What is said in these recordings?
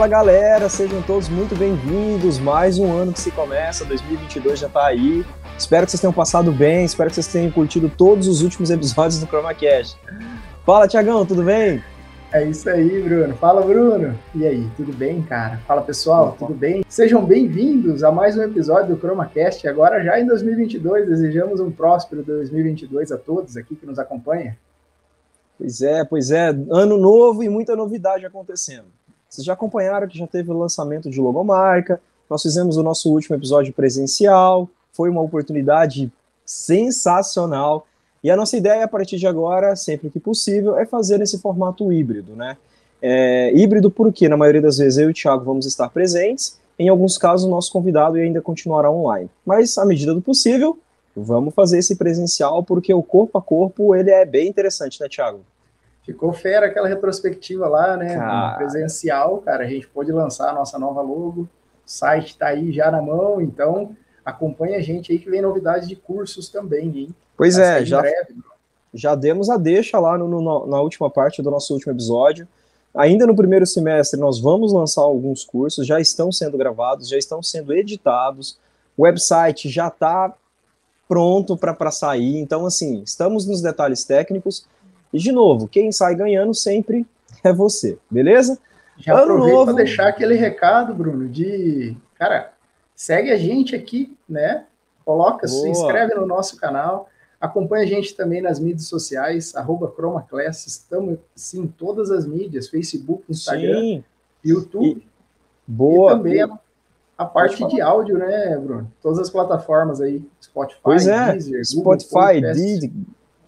Fala galera, sejam todos muito bem-vindos. Mais um ano que se começa, 2022 já tá aí. Espero que vocês tenham passado bem, espero que vocês tenham curtido todos os últimos episódios do ChromaCast. Fala, Tiagão, tudo bem? É isso aí, Bruno. Fala, Bruno. E aí, tudo bem, cara? Fala, pessoal, tudo bem? Sejam bem-vindos a mais um episódio do ChromaCast. Agora, já em 2022, desejamos um próspero 2022 a todos aqui que nos acompanham. Pois é, pois é. Ano novo e muita novidade acontecendo. Vocês já acompanharam que já teve o lançamento de logomarca, nós fizemos o nosso último episódio presencial, foi uma oportunidade sensacional. E a nossa ideia, a partir de agora, sempre que possível, é fazer nesse formato híbrido, né? É, híbrido porque, na maioria das vezes, eu e o Thiago vamos estar presentes, em alguns casos, o nosso convidado ainda continuará online. Mas, à medida do possível, vamos fazer esse presencial, porque o corpo a corpo, ele é bem interessante, né, Thiago? Ficou fera aquela retrospectiva lá, né? Cara... Presencial, cara, a gente pôde lançar a nossa nova logo, o site está aí já na mão, então acompanha a gente aí que vem novidades de cursos também, hein? Pois é, já, breve, já demos a deixa lá no, no, na última parte do nosso último episódio. Ainda no primeiro semestre, nós vamos lançar alguns cursos, já estão sendo gravados, já estão sendo editados, o website já está pronto para sair. Então, assim, estamos nos detalhes técnicos. E, de novo, quem sai ganhando sempre é você, beleza? Já aproveito para deixar aquele recado, Bruno, de, cara, segue a gente aqui, né? Coloca, Boa. se inscreve no nosso canal, Acompanhe a gente também nas mídias sociais, arroba ChromaClass, estamos sim, em todas as mídias, Facebook, Instagram, sim. YouTube. E, boa. E também a, a parte de áudio, né, Bruno? Todas as plataformas aí, Spotify, pois é, Deezer, Spotify, Deezer.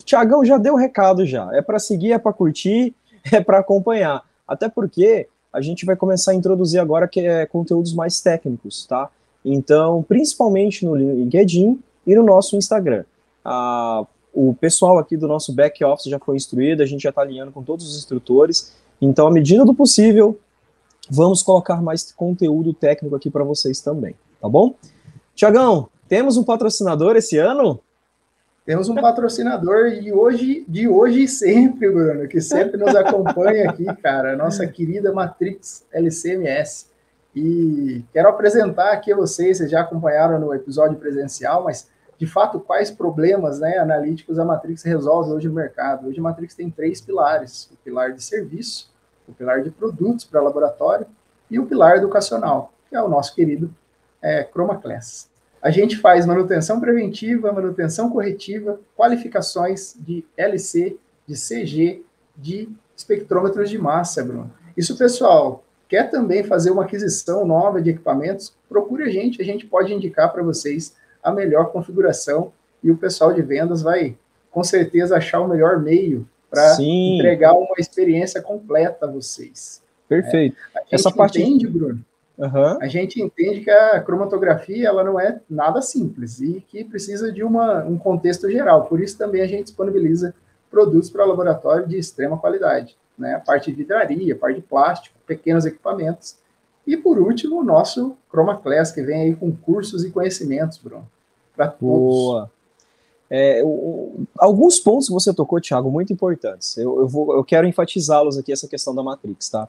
Tiagão já deu o recado já. É para seguir, é para curtir, é para acompanhar. Até porque a gente vai começar a introduzir agora que é conteúdos mais técnicos, tá? Então, principalmente no LinkedIn e no nosso Instagram o pessoal aqui do nosso back office já foi instruído, a gente já está alinhando com todos os instrutores. Então, à medida do possível, vamos colocar mais conteúdo técnico aqui para vocês também, tá bom? Tiagão, temos um patrocinador esse ano? Temos um patrocinador de hoje, de hoje e sempre, Bruno, que sempre nos acompanha aqui, cara, a nossa querida Matrix LCMS. E quero apresentar aqui a vocês, vocês já acompanharam no episódio presencial, mas de fato, quais problemas né, analíticos a Matrix resolve hoje no mercado. Hoje a Matrix tem três pilares: o pilar de serviço, o pilar de produtos para laboratório e o pilar educacional, que é o nosso querido é, Chroma Class. A gente faz manutenção preventiva, manutenção corretiva, qualificações de LC, de CG, de espectrômetros de massa, Bruno. Isso, pessoal, quer também fazer uma aquisição nova de equipamentos, procure a gente, a gente pode indicar para vocês a melhor configuração e o pessoal de vendas vai, com certeza, achar o melhor meio para entregar uma experiência completa a vocês. Perfeito. É, a gente Essa parte... entende, Bruno, uhum. a gente entende que a cromatografia ela não é nada simples e que precisa de uma, um contexto geral. Por isso também a gente disponibiliza produtos para laboratório de extrema qualidade. Né? A parte de vidraria, a parte de plástico, pequenos equipamentos e por último, o nosso Chroma Class, que vem aí com cursos e conhecimentos, Bruno, para todos. Boa. É, o, alguns pontos que você tocou, Thiago, muito importantes. Eu, eu, vou, eu quero enfatizá-los aqui, essa questão da Matrix, tá?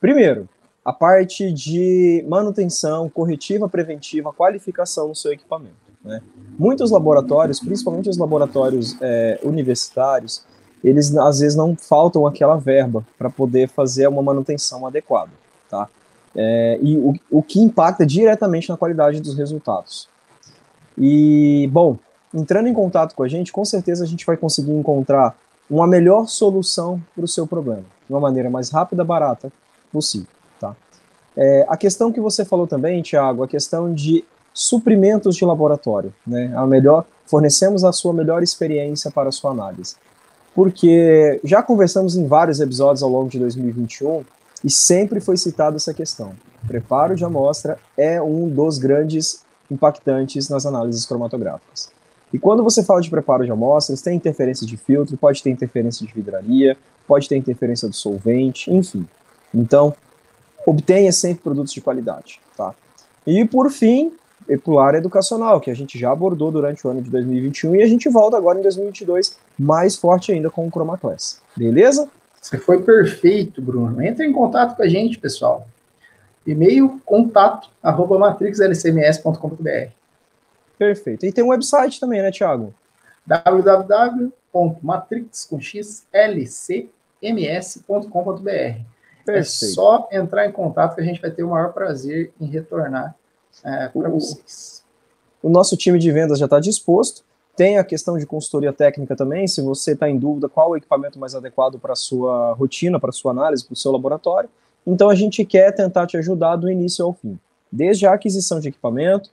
Primeiro, a parte de manutenção, corretiva, preventiva, qualificação no seu equipamento. Né? Muitos laboratórios, principalmente os laboratórios é, universitários, eles às vezes não faltam aquela verba para poder fazer uma manutenção adequada, tá? é, e o, o que impacta diretamente na qualidade dos resultados. E, bom, entrando em contato com a gente, com certeza a gente vai conseguir encontrar uma melhor solução para o seu problema, de uma maneira mais rápida, barata possível. É, a questão que você falou também, Tiago, a questão de suprimentos de laboratório, né? A melhor, fornecemos a sua melhor experiência para a sua análise. Porque já conversamos em vários episódios ao longo de 2021 e sempre foi citada essa questão. preparo de amostra é um dos grandes impactantes nas análises cromatográficas. E quando você fala de preparo de amostras, tem interferência de filtro, pode ter interferência de vidraria, pode ter interferência do solvente, enfim. Então, obtenha sempre produtos de qualidade, tá? E por fim, pilar educacional, que a gente já abordou durante o ano de 2021 e a gente volta agora em 2022 mais forte ainda com o Chroma Class. Beleza? Você foi perfeito, Bruno. Entre em contato com a gente, pessoal. E-mail contato arroba matrixlcms.com.br. Perfeito. E tem um website também, né, Thiago? www.matrixconxlcms.com.br. É só entrar em contato que a gente vai ter o maior prazer em retornar é, para vocês. O nosso time de vendas já está disposto. Tem a questão de consultoria técnica também, se você está em dúvida qual o equipamento mais adequado para a sua rotina, para a sua análise, para o seu laboratório. Então a gente quer tentar te ajudar do início ao fim. Desde a aquisição de equipamento,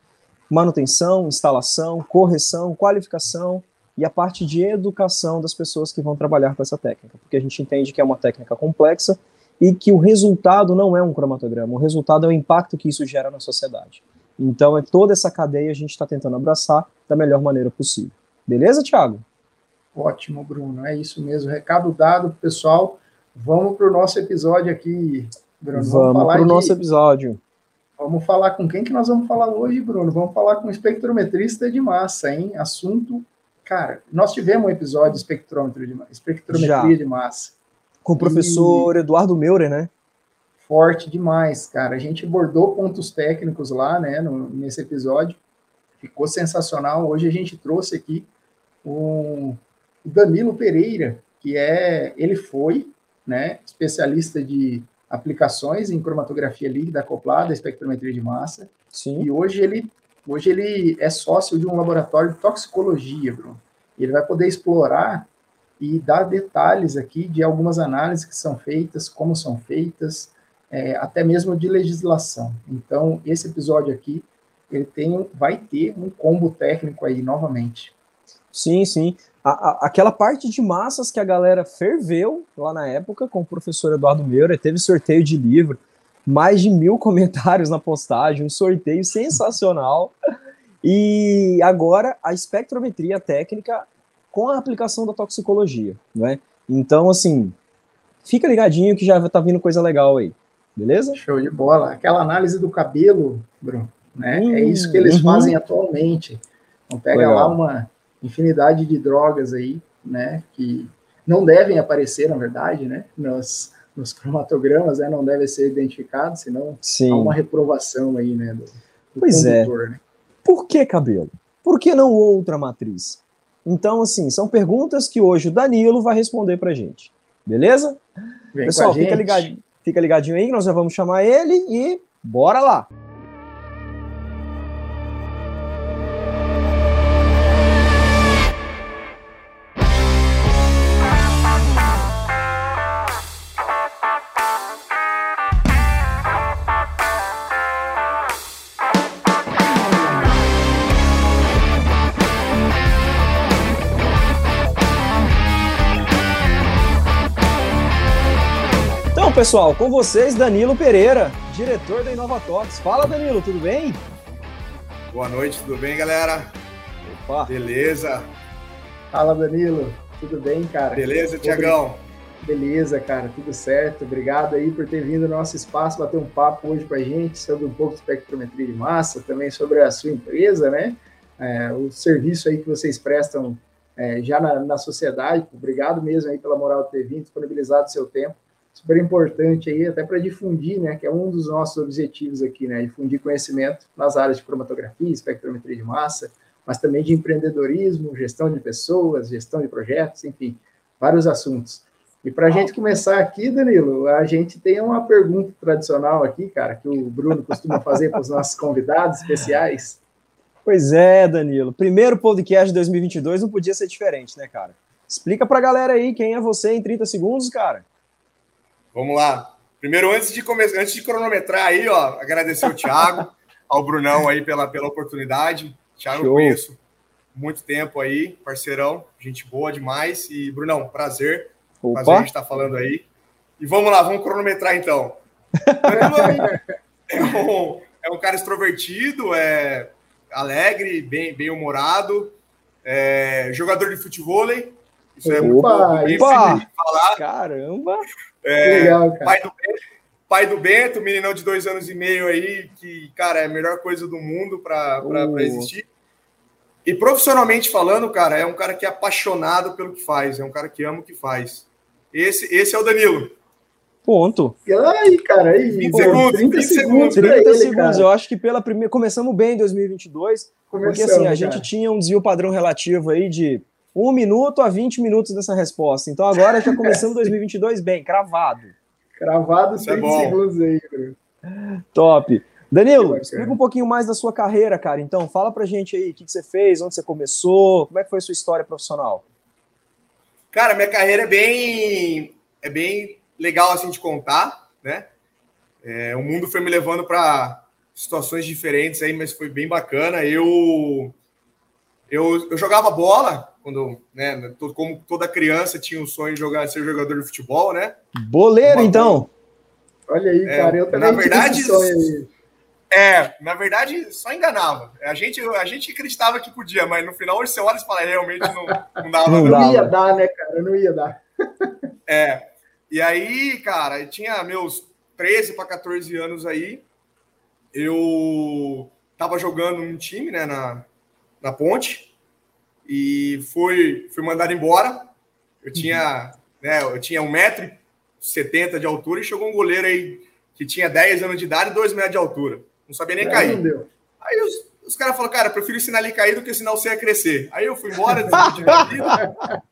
manutenção, instalação, correção, qualificação e a parte de educação das pessoas que vão trabalhar com essa técnica, porque a gente entende que é uma técnica complexa e que o resultado não é um cromatograma, o resultado é o impacto que isso gera na sociedade. Então, é toda essa cadeia a gente está tentando abraçar da melhor maneira possível. Beleza, Thiago? Ótimo, Bruno. É isso mesmo. Recado dado, pessoal. Vamos para o nosso episódio aqui, Bruno. Vamos, vamos para o nosso episódio. Vamos falar com quem que nós vamos falar hoje, Bruno? Vamos falar com o espectrometrista de massa, hein? Assunto. Cara, nós tivemos um episódio de espectrômetro de espectrometria Já. de massa. Com o professor e... Eduardo Meurer, né? forte demais, cara. A gente abordou pontos técnicos lá, né, no, nesse episódio. Ficou sensacional. Hoje a gente trouxe aqui o Danilo Pereira, que é, ele foi, né, especialista de aplicações em cromatografia líquida acoplada, espectrometria de massa. Sim. E hoje ele, hoje ele é sócio de um laboratório de toxicologia, Bruno. Ele vai poder explorar e dar detalhes aqui de algumas análises que são feitas, como são feitas, é, até mesmo de legislação. Então, esse episódio aqui, ele tem, vai ter um combo técnico aí novamente. Sim, sim. A, a, aquela parte de massas que a galera ferveu lá na época com o professor Eduardo Meura, teve sorteio de livro, mais de mil comentários na postagem, um sorteio sensacional. E agora a espectrometria técnica com a aplicação da toxicologia, né? Então, assim, fica ligadinho que já tá vindo coisa legal aí. Beleza? Show de bola. Aquela análise do cabelo, Bruno, né? Hum, é isso que eles uhum. fazem atualmente. Então pega Legal. lá uma infinidade de drogas aí, né? Que não devem aparecer, na verdade, né? Nos, nos cromatogramas, né? Não devem ser identificados, senão Sim. há uma reprovação aí, né? Do, do pois é. condutor, é. Né? Por que cabelo? Por que não outra matriz? Então, assim, são perguntas que hoje o Danilo vai responder pra gente. Beleza? Vem Pessoal, fica ligado. Fica ligadinho aí, nós já vamos chamar ele e bora lá! Pessoal, com vocês, Danilo Pereira, diretor da Inovatox. Fala, Danilo, tudo bem? Boa noite, tudo bem, galera? Opa. Beleza. Fala, Danilo, tudo bem, cara? Beleza, Tiagão? Beleza, cara, tudo certo. Obrigado aí por ter vindo no nosso espaço, bater um papo hoje com a gente sobre um pouco de espectrometria de massa, também sobre a sua empresa, né? É, o serviço aí que vocês prestam é, já na, na sociedade. Obrigado mesmo aí pela moral de ter vindo, disponibilizado o seu tempo super importante aí, até para difundir, né, que é um dos nossos objetivos aqui, né, difundir conhecimento nas áreas de cromatografia, espectrometria de massa, mas também de empreendedorismo, gestão de pessoas, gestão de projetos, enfim, vários assuntos. E para a gente começar aqui, Danilo, a gente tem uma pergunta tradicional aqui, cara, que o Bruno costuma fazer para os nossos convidados especiais. Pois é, Danilo. Primeiro podcast de 2022 não podia ser diferente, né, cara? Explica para a galera aí quem é você em 30 segundos, cara. Vamos lá. Primeiro, antes de começar, antes de cronometrar aí, ó, agradecer o Thiago, ao Brunão aí pela, pela oportunidade. Thiago, eu conheço muito tempo aí, parceirão, gente boa demais. E, Brunão, prazer Opa. fazer a gente estar tá falando aí. E vamos lá, vamos cronometrar então. é, um, é um cara extrovertido, é alegre, bem, bem humorado, é jogador de futebol. Isso é opa, muito bom, falar. Caramba! É, Legal, cara. Pai do, pai do Bento, meninão de dois anos e meio aí, que, cara, é a melhor coisa do mundo para uh. existir. E profissionalmente falando, cara, é um cara que é apaixonado pelo que faz, é um cara que ama o que faz. Esse, esse é o Danilo. Ponto. Aí, cara, aí. 20 pô, segundos, 30 segundos. 30 ele, segundos. Eu acho que pela primeira. Começamos bem em 2022. Começamos, porque assim, a gente tinha um desvio padrão relativo aí de 1 minuto a 20 minutos dessa resposta. Então agora já começamos 2022 bem, cravado. Cravado 30 é segundos aí. Top. Danilo, explica um pouquinho mais da sua carreira, cara. Então, fala pra gente aí o que, que você fez, onde você começou, como é que foi a sua história profissional? Cara, minha carreira é bem, é bem legal assim de contar, né? É, o mundo foi me levando para situações diferentes aí, mas foi bem bacana. Eu, eu, eu jogava bola quando, né? Como toda criança tinha o sonho de jogar, ser jogador de futebol, né? Boleiro, Uma, então. Olha aí, é, cara, eu também na verdade, É, na verdade, só enganava. A gente, a gente acreditava que podia, mas no final, você olha e fala, realmente não, não dava. Não, não ia dar, né, cara? Não ia dar. É, e aí, cara, eu tinha meus 13 para 14 anos aí, eu tava jogando um time, né, na, na ponte, e fui, fui mandado embora. Eu tinha, né, eu tinha 1,70m de altura e chegou um goleiro aí que tinha 10 anos de idade e 2 metros de altura. Não sabia nem é, cair. Aí os, os caras falaram, cara, prefiro ensinar ele a cair do que ensinar você a crescer. Aí eu fui embora, desiludido da vida.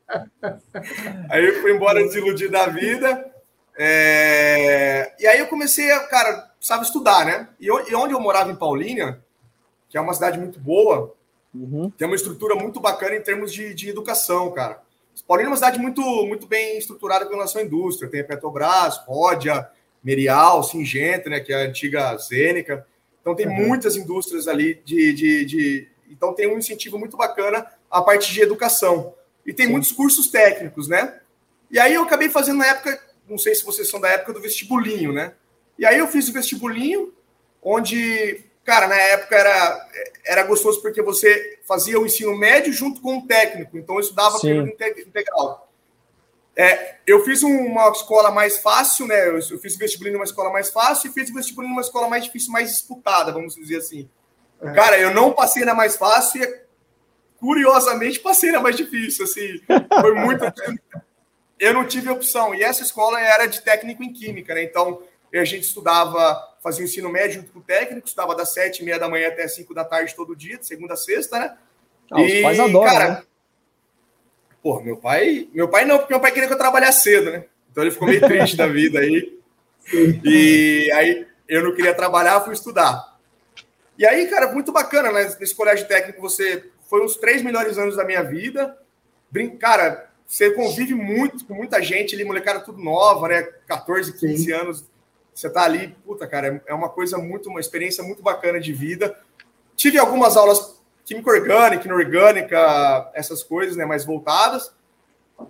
Aí eu fui embora desiludido da vida. É... E aí eu comecei a, cara, sabe, estudar, né? E, onde eu morava em Paulínia, que é uma cidade muito boa, uhum. tem uma estrutura muito bacana em termos de, de educação, cara. Paulínia é uma cidade muito, muito bem estruturada com relação à indústria. Tem a Petrobras, Ródia, Merial, Singenta, né, que é a antiga Zênica. Então tem uhum. muitas indústrias ali de, de, de, Então tem um incentivo muito bacana a parte de educação. E tem Sim. muitos cursos técnicos, né? E aí eu acabei fazendo na época não sei se vocês são da época do vestibulinho, né? E aí eu fiz o vestibulinho, onde, cara, na época era, era gostoso porque você fazia o ensino médio junto com o técnico, então eu estudava período integral. É, eu fiz uma escola mais fácil, né? Eu, fiz o vestibulinho numa escola mais fácil e fiz o vestibulinho numa escola mais difícil, mais disputada, vamos dizer assim. É. Cara, eu não passei na mais fácil e, curiosamente, passei na mais difícil, assim. Foi muito eu não tive opção. E essa escola era de técnico em química, né? Então, a gente estudava, fazia o ensino médio junto com o técnico, estudava das sete e meia da manhã até cinco da tarde todo dia, de segunda a sexta, né? Ah, e, os pais adoram, cara, né? Pô, meu pai... Meu pai não, porque meu pai queria que eu trabalhasse cedo, né? Então ele ficou meio triste da vida aí. E aí eu não queria trabalhar, fui estudar. E aí, cara, muito bacana, né? Nesse colégio técnico, você... Foi os três melhores anos da minha vida. Brin... Cara, você convive muito com muita gente ali, molecada tudo nova, né? 14, 15 Sim. anos. Você tá ali, puta, cara, é uma coisa muito, uma experiência muito bacana de vida. Tive algumas aulas química orgânica, inorgânica, essas coisas, né, mais voltadas.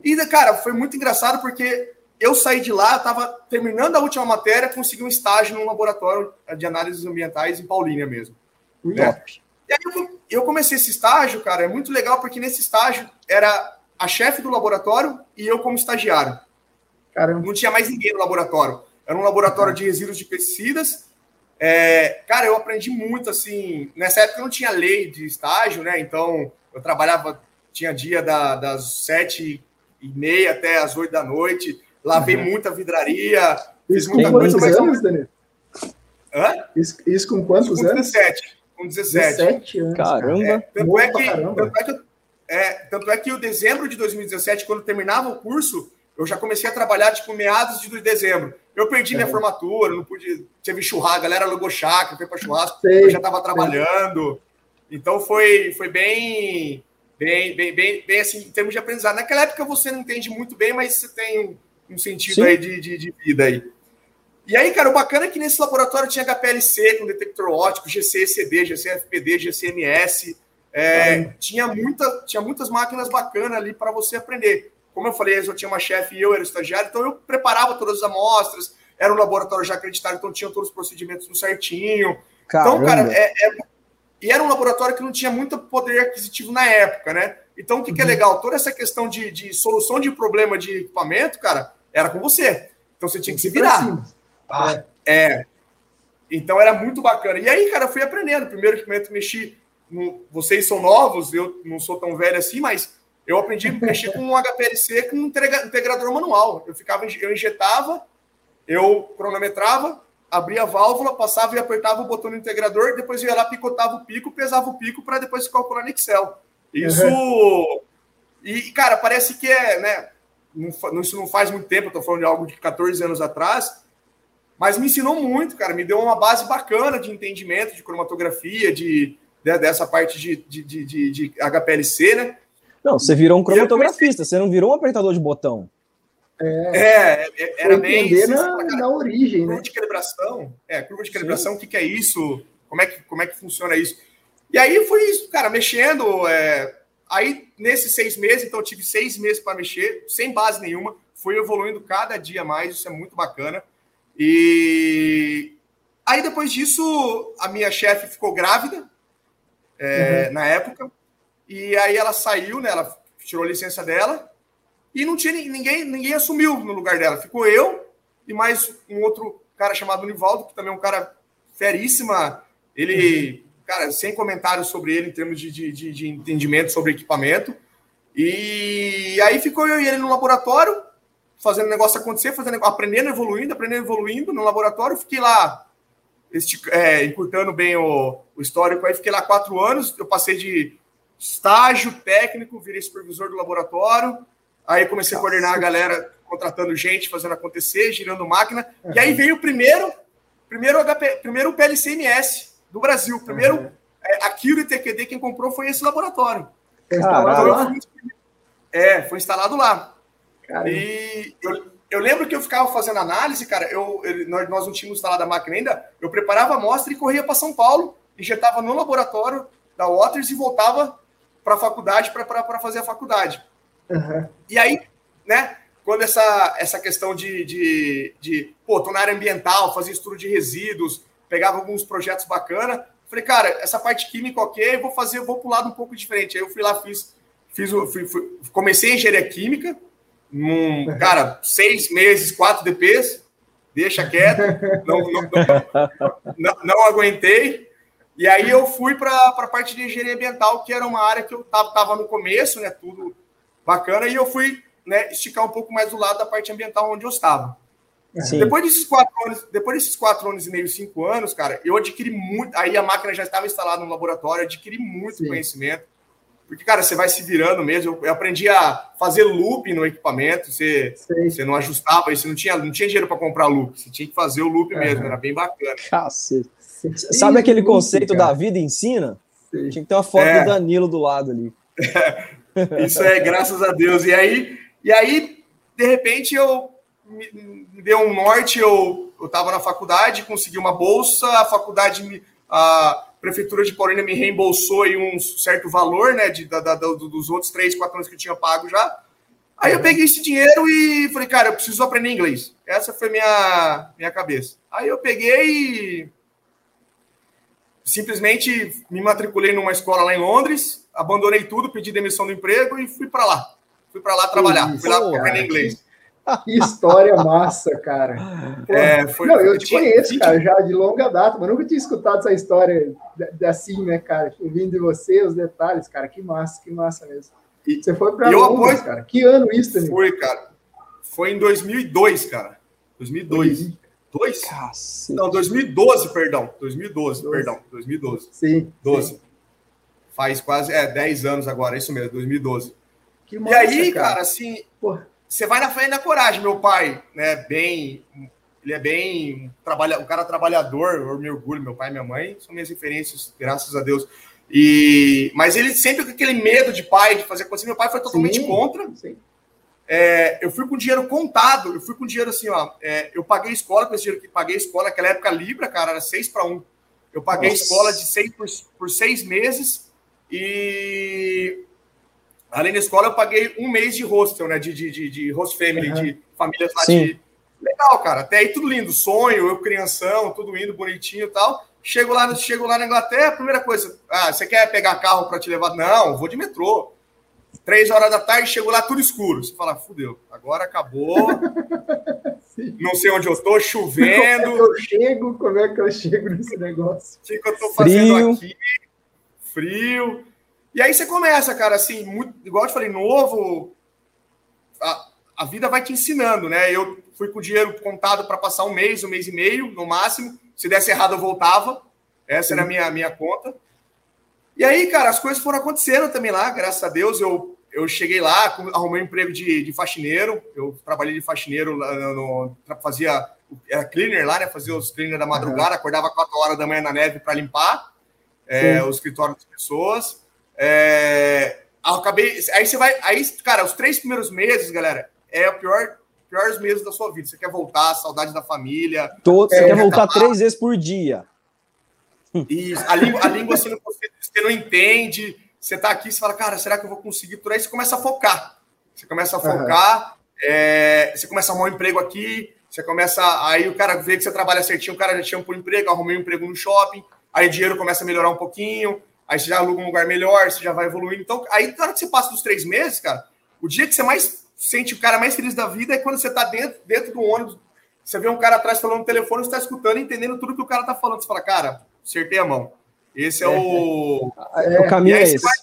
E, cara, foi muito engraçado porque eu saí de lá, estava terminando a última matéria, consegui um estágio num laboratório de análises ambientais em Paulínia mesmo. Né? E aí eu, eu comecei esse estágio, cara, é muito legal porque nesse estágio era a chefe do laboratório e eu como estagiário. Caramba. Não tinha mais ninguém no laboratório. Era um laboratório de resíduos de pesticidas. É, cara, eu aprendi muito, assim... Nessa época não tinha lei de estágio, né? Então, eu trabalhava... Tinha dia da, das sete e meia até as oito da noite. Lavei uhum. muita vidraria. Fiz muita com coisa. Quantos anos, Daniel? Hã? Isso, isso com quantos com anos? 17. Com 17. 17 anos. Caramba. É, tanto, é que, tanto é que é, tanto é que o dezembro de 2017, quando terminava o curso, eu já comecei a trabalhar, tipo, meados de dezembro. Eu perdi minha formatura, não pude. Teve churrasco, a galera alugou chácara, foi para churrasco, sei, eu já estava trabalhando. Então foi, foi bem, bem, bem, bem, bem assim, em termos de aprendizado. Naquela época você não entende muito bem, mas você tem um, um sentido Sim. aí de, de, de, vida aí. E aí, cara, o bacana é que nesse laboratório tinha HPLC com detector óptico, GCECD, GCFPD, GCMS. É, tinha, muita, tinha muitas máquinas bacanas ali para você aprender. Como eu falei, eu tinha uma chefe e eu era estagiário, então eu preparava todas as amostras, era um laboratório já acreditado, então tinha todos os procedimentos no certinho. Caramba. Então, cara, é, é, e era um laboratório que não tinha muito poder aquisitivo na época, né? Então, o que, uhum. que é uhum. legal? Toda essa questão de, de, solução de problema de equipamento, cara, era com você. Então, você tinha que se virar. Ah, é. Então, era muito bacana. E aí, cara, eu fui aprendendo. Primeiro equipamento mexi vocês são novos, eu não sou tão velho assim, mas eu aprendi a mexer com um HPLC com um integrador manual. Eu ficava, eu injetava eu cronometrava, abria a válvula, passava e apertava o botão no integrador, depois ia lá, picotava o pico, pesava o pico para depois calcular no Excel. Isso. Uhum. E, cara, parece que é, né? Não, isso não faz muito tempo, eu tô falando de algo de 14 anos atrás, mas me ensinou muito, cara. Me deu uma base bacana de entendimento de cromatografia, de, de dessa parte de, de, de, de, HPLC, né? Não, você virou um cromatografista, você não virou um apertador de botão. É, é, é era bem. Entender na, na origem, curva né? de calibração. É, curva de calibração, o que, que é isso? Como é que, como é que funciona isso? E aí foi isso, cara, mexendo. É... Aí, nesses seis meses, então eu tive seis meses para mexer, sem base nenhuma, fui evoluindo cada dia mais, isso é muito bacana. E aí, depois disso, a minha chefe ficou grávida é, uhum. na época, e aí ela saiu, né? Ela tirou a licença dela e não tinha ninguém, ninguém assumiu no lugar dela. Ficou eu e mais um outro cara chamado Nivaldo, que também é um cara feríssima. Ele, cara, sem comentários sobre ele em termos de, de, de entendimento sobre equipamento. E aí ficou eu e ele no laboratório, fazendo o negócio acontecer, fazendo, aprendendo, evoluindo, aprendendo, evoluindo no laboratório. Fiquei lá este, é, encurtando bem o, o histórico aí, fiquei lá quatro anos. Eu passei de estágio técnico, virei supervisor do laboratório. Aí comecei Nossa. a coordenar a galera, contratando gente, fazendo acontecer, girando máquina. Uhum. E aí veio o primeiro, primeiro HP, primeiro PLCMS do Brasil. Primeiro, uhum. é, aquilo e TQD, quem comprou foi esse laboratório. Fui, é, foi instalado lá. Caramba. E eu, eu, lembro que eu ficava fazendo análise, cara. Eu, eu, nós, nós não tínhamos instalado a máquina ainda. Eu preparava a amostra e corria para São Paulo, injetava no laboratório da Waters e voltava para a faculdade para fazer a faculdade. Uhum. E aí, né, quando essa, essa questão de, de, de, pô, tô na área ambiental, fazia estudo de resíduos, pegava alguns projetos bacana, falei, cara, essa parte química, ok, vou fazer, vou pro lado um pouco diferente. Aí eu fui lá, fiz, fiz fui, fui, comecei a engenharia química, num, cara, seis meses, quatro DPs, deixa quieto, não, não, não, não, não aguentei. E aí eu fui para a parte de engenharia ambiental, que era uma área que eu estava no começo, né? Tudo bacana, e eu fui né, esticar um pouco mais do lado da parte ambiental onde eu estava. Sim. Depois desses quatro anos, depois desses quatro anos e meio, cinco anos, cara, eu adquiri muito. Aí a máquina já estava instalada no laboratório, adquiri muito Sim. conhecimento. Porque, cara, você vai se virando mesmo. Eu aprendi a fazer loop no equipamento. Você, você não ajustava, você não tinha, não tinha dinheiro para comprar loop. Você tinha que fazer o loop mesmo, era bem bacana. Cacete. Sabe aquele conceito da vida ensina? Sim. Tinha que ter uma foto é. do Danilo do lado ali. Isso é graças a Deus. E aí, e aí de repente, eu me, me deu um norte. Eu estava na faculdade, consegui uma bolsa. A faculdade, me, a prefeitura de Paulínia me reembolsou aí um certo valor, né, de, da, da, dos outros três, quatro anos que eu tinha pago já. Aí eu peguei esse dinheiro e falei, cara, eu preciso aprender inglês. Essa foi minha minha cabeça. Aí eu peguei e simplesmente me matriculei numa escola lá em Londres, abandonei tudo, pedi demissão do emprego e fui para lá. Fui para lá trabalhar, Isso, fui lá aprender inglês. Que história massa, cara. é, foi, não, eu te conheço, cara, já de longa data, mas nunca tinha escutado essa história assim, né, cara? Ouvindo de você, os detalhes, cara, que massa, que massa mesmo. E, você foi para Londres, apoio... cara. Que ano isso, Danilo? Foi, cara. Foi em 2002, cara. 2002. Dois? Cacete. Não, 2012, perdão. 2012, 12. perdão. 2012. Sim. 12. Sim. Faz quase, é, 10 anos agora, é isso mesmo, 2012. Que massa, e aí, cara, cara assim, Porra. você vai na fé e na coragem. Meu pai, né, bem, ele é bem, trabalha, um cara trabalhador, eu me orgulho, meu pai e minha mãe são minhas referências, graças a Deus. E, mas ele sempre com aquele medo de pai, de fazer acontecer. Meu pai foi totalmente sim, contra. Sim. É, eu fui com dinheiro contado, eu fui com dinheiro assim, ó. É, eu paguei escola com esse dinheiro que paguei escola, naquela época Libra, cara, era 6 para 1. Eu paguei Nossa. escola de seis por, por seis meses e além da escola, eu paguei um mês de hostel, né? De, de, de, de host family, uhum. de famílias lá Sim. de. Legal, cara. Até aí tudo lindo. Sonho, eu crianção, tudo indo bonitinho e tal. Chego lá, chego lá na Inglaterra, primeira coisa, ah, você quer pegar carro para te levar? Não, vou de metrô. Três horas da tarde, chego lá tudo escuro. Você fala, fudeu, agora acabou. Não sei onde eu tô, chovendo. Como é que eu chego? Como é que eu chego nesse negócio? O que, eu tô fazendo frio. aqui? Frio. E aí você começa, cara, assim, muito, igual eu te falei, novo. A, a vida vai te ensinando, né? Eu fui com o dinheiro contado para passar um mês, um mês e meio, no máximo. Se desse errado, eu voltava. Essa era a minha, minha conta. E aí, cara, as coisas foram acontecendo também lá, graças a Deus. Eu, eu cheguei lá, arrumei um emprego de, de faxineiro. Eu trabalhei de faxineiro, no, no, fazia era cleaner lá, né? Fazia os cleaner da madrugada, uhum. acordava 4 horas da manhã na neve para limpar é, o escritório das pessoas. É, acabei. Aí você vai. Aí, cara, os três primeiros meses, galera, é o pior piores meses da sua vida. Você quer voltar, saudade da família. Todo, é, você quer voltar três vezes por dia. Isso, a língua, a língua você, não, você não entende. Você tá aqui, você fala, cara, será que eu vou conseguir? Por aí você começa a focar. Você começa a focar, uhum. é, você começa a arrumar um emprego aqui, você começa. Aí o cara vê que você trabalha certinho, o cara já tinha um emprego, arrumei um emprego no shopping, aí o dinheiro começa a melhorar um pouquinho, aí você já aluga um lugar melhor, você já vai evoluindo. Então, aí na hora que você passa dos três meses, cara, o dia que você mais sente o cara mais feliz da vida é quando você está dentro, dentro do ônibus, você vê um cara atrás falando no telefone, você está escutando, entendendo tudo que o cara está falando. Você fala, cara, acertei a mão. Esse é, é o... É, o caminho é esse. Você, vai...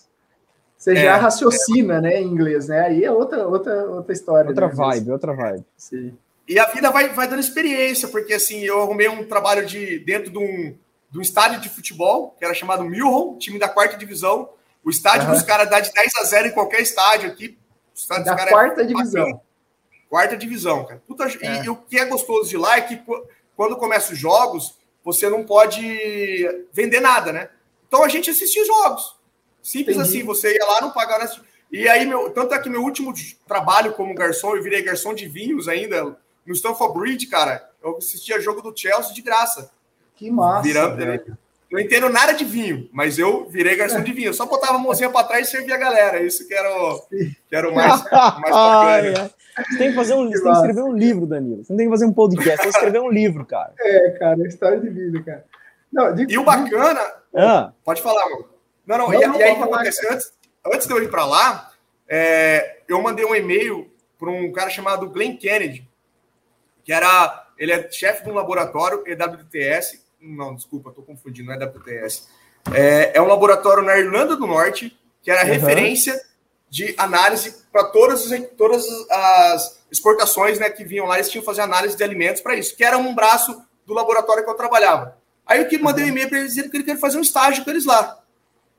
você já é, raciocina, é. né, em inglês, né? Aí é outra, outra, outra história. Outra né, vibe, outra vibe. Sim. E a vida vai, vai dando experiência, porque assim, eu arrumei um trabalho de dentro de um, de um estádio de futebol, que era chamado Milhon, time da quarta divisão. O estádio uhum. dos caras dá de 10 a 0 em qualquer estádio aqui, da é quarta é divisão. Quarta divisão, cara. Puta, é. E, e, o que é gostoso de lá é que quando começam os jogos, você não pode vender nada, né? Então a gente assistia os jogos. Simples Entendi. assim, você ia lá, não pagava. E aí, meu, tanto é que meu último trabalho como garçom, eu virei garçom de vinhos ainda, no Stamford Bridge, cara, eu assistia jogo do Chelsea de graça. Que massa. Virando, não entendo nada de vinho, mas eu virei garçom de vinho. Eu só botava a mãozinha para trás e servia a galera. Isso que era o, que era o mais, mais bacana. Você tem que fazer um, você tem que escrever um livro, Danilo. Você não tem que fazer um podcast, você tem que escrever um livro, cara. É, cara, história de vida, cara. Não, de, e o bacana. Ah. Pode falar, mano. Não, não, não e, não, e aí o que acontece? Antes, antes de eu ir para lá, é, eu mandei um e-mail para um cara chamado Glenn Kennedy, que era. Ele é chefe de um laboratório EWTS não, desculpa, estou confundindo, não é da WTS. É, é, um laboratório na Irlanda do Norte, que era uhum. referência de análise para todas, as, todas as exportações né, que vinham lá, eles tinham que fazer análise de alimentos para isso, que era um braço do laboratório que eu trabalhava. Aí eu que mandei um e-mail para eles dizendo que ele queria fazer um estágio com eles lá.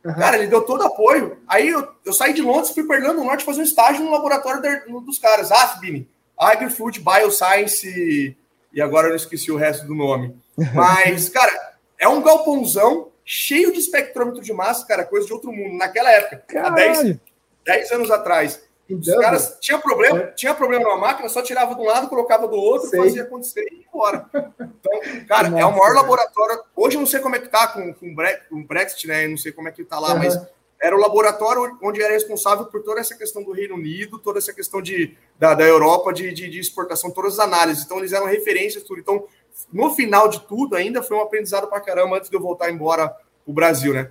Uhum. Cara, ele deu todo apoio. Aí eu, eu saí de Londres, fui para Irlanda do Norte fazer um estágio no laboratório dos caras, AFBIN, Agri-Food Bioscience, e agora eu esqueci o resto do nome. Mas, cara, é um galpãozão cheio de espectrômetro de massa, cara, coisa de outro mundo. Naquela época, Caralho. há 10, 10 anos atrás. Os caras tinha problema, é. tinha problema numa máquina, só tirava de um lado, colocava do outro, sei. fazia acontecer e ia embora. Então, cara, Nossa, é o maior laboratório. Hoje eu não sei como é que tá com, com, o Brexit, né? Eu não sei como é que tá lá, uhum. mas era o laboratório onde era responsável por toda essa questão do Reino Unido, toda essa questão de, da, da Europa de, de, de exportação, todas as análises. Então, eles eram referências, tudo. Então, no final de tudo, ainda foi um aprendizado para caramba antes de eu voltar embora o Brasil, né?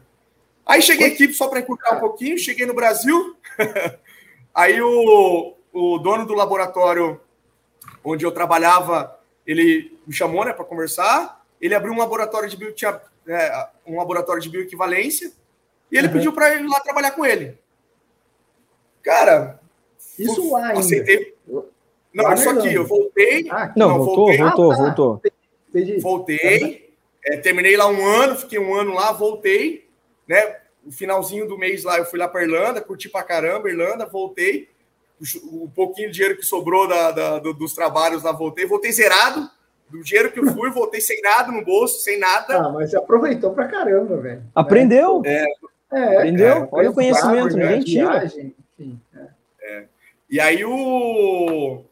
Aí cheguei aqui só para encurtar um pouquinho, cheguei no Brasil. aí o, o dono do laboratório onde eu trabalhava, ele me chamou, né, para conversar. Ele abriu um laboratório de bio, tinha, é, um laboratório de bioequivalência e ele uhum. pediu para ir lá trabalhar com ele. Cara, isso lá ainda. Aceitei. Não, isso aqui, eu voltei. Ah, não, não, voltou, voltei. voltou, ah, tá. voltou. Entendi. Voltei, é, terminei lá um ano, fiquei um ano lá, voltei, né? O finalzinho do mês lá, eu fui lá para Irlanda, curti pra caramba Irlanda, voltei. O, pouquinho de dinheiro que sobrou da, da, dos trabalhos lá, voltei, voltei zerado. Do dinheiro que eu fui, voltei sem nada no bolso, sem nada. Ah, mas você aproveitou pra caramba, velho. Aprendeu? É, é, Aprendeu? É, Olha o conhecimento, ninguém tira. Enfim, é. é. E aí o.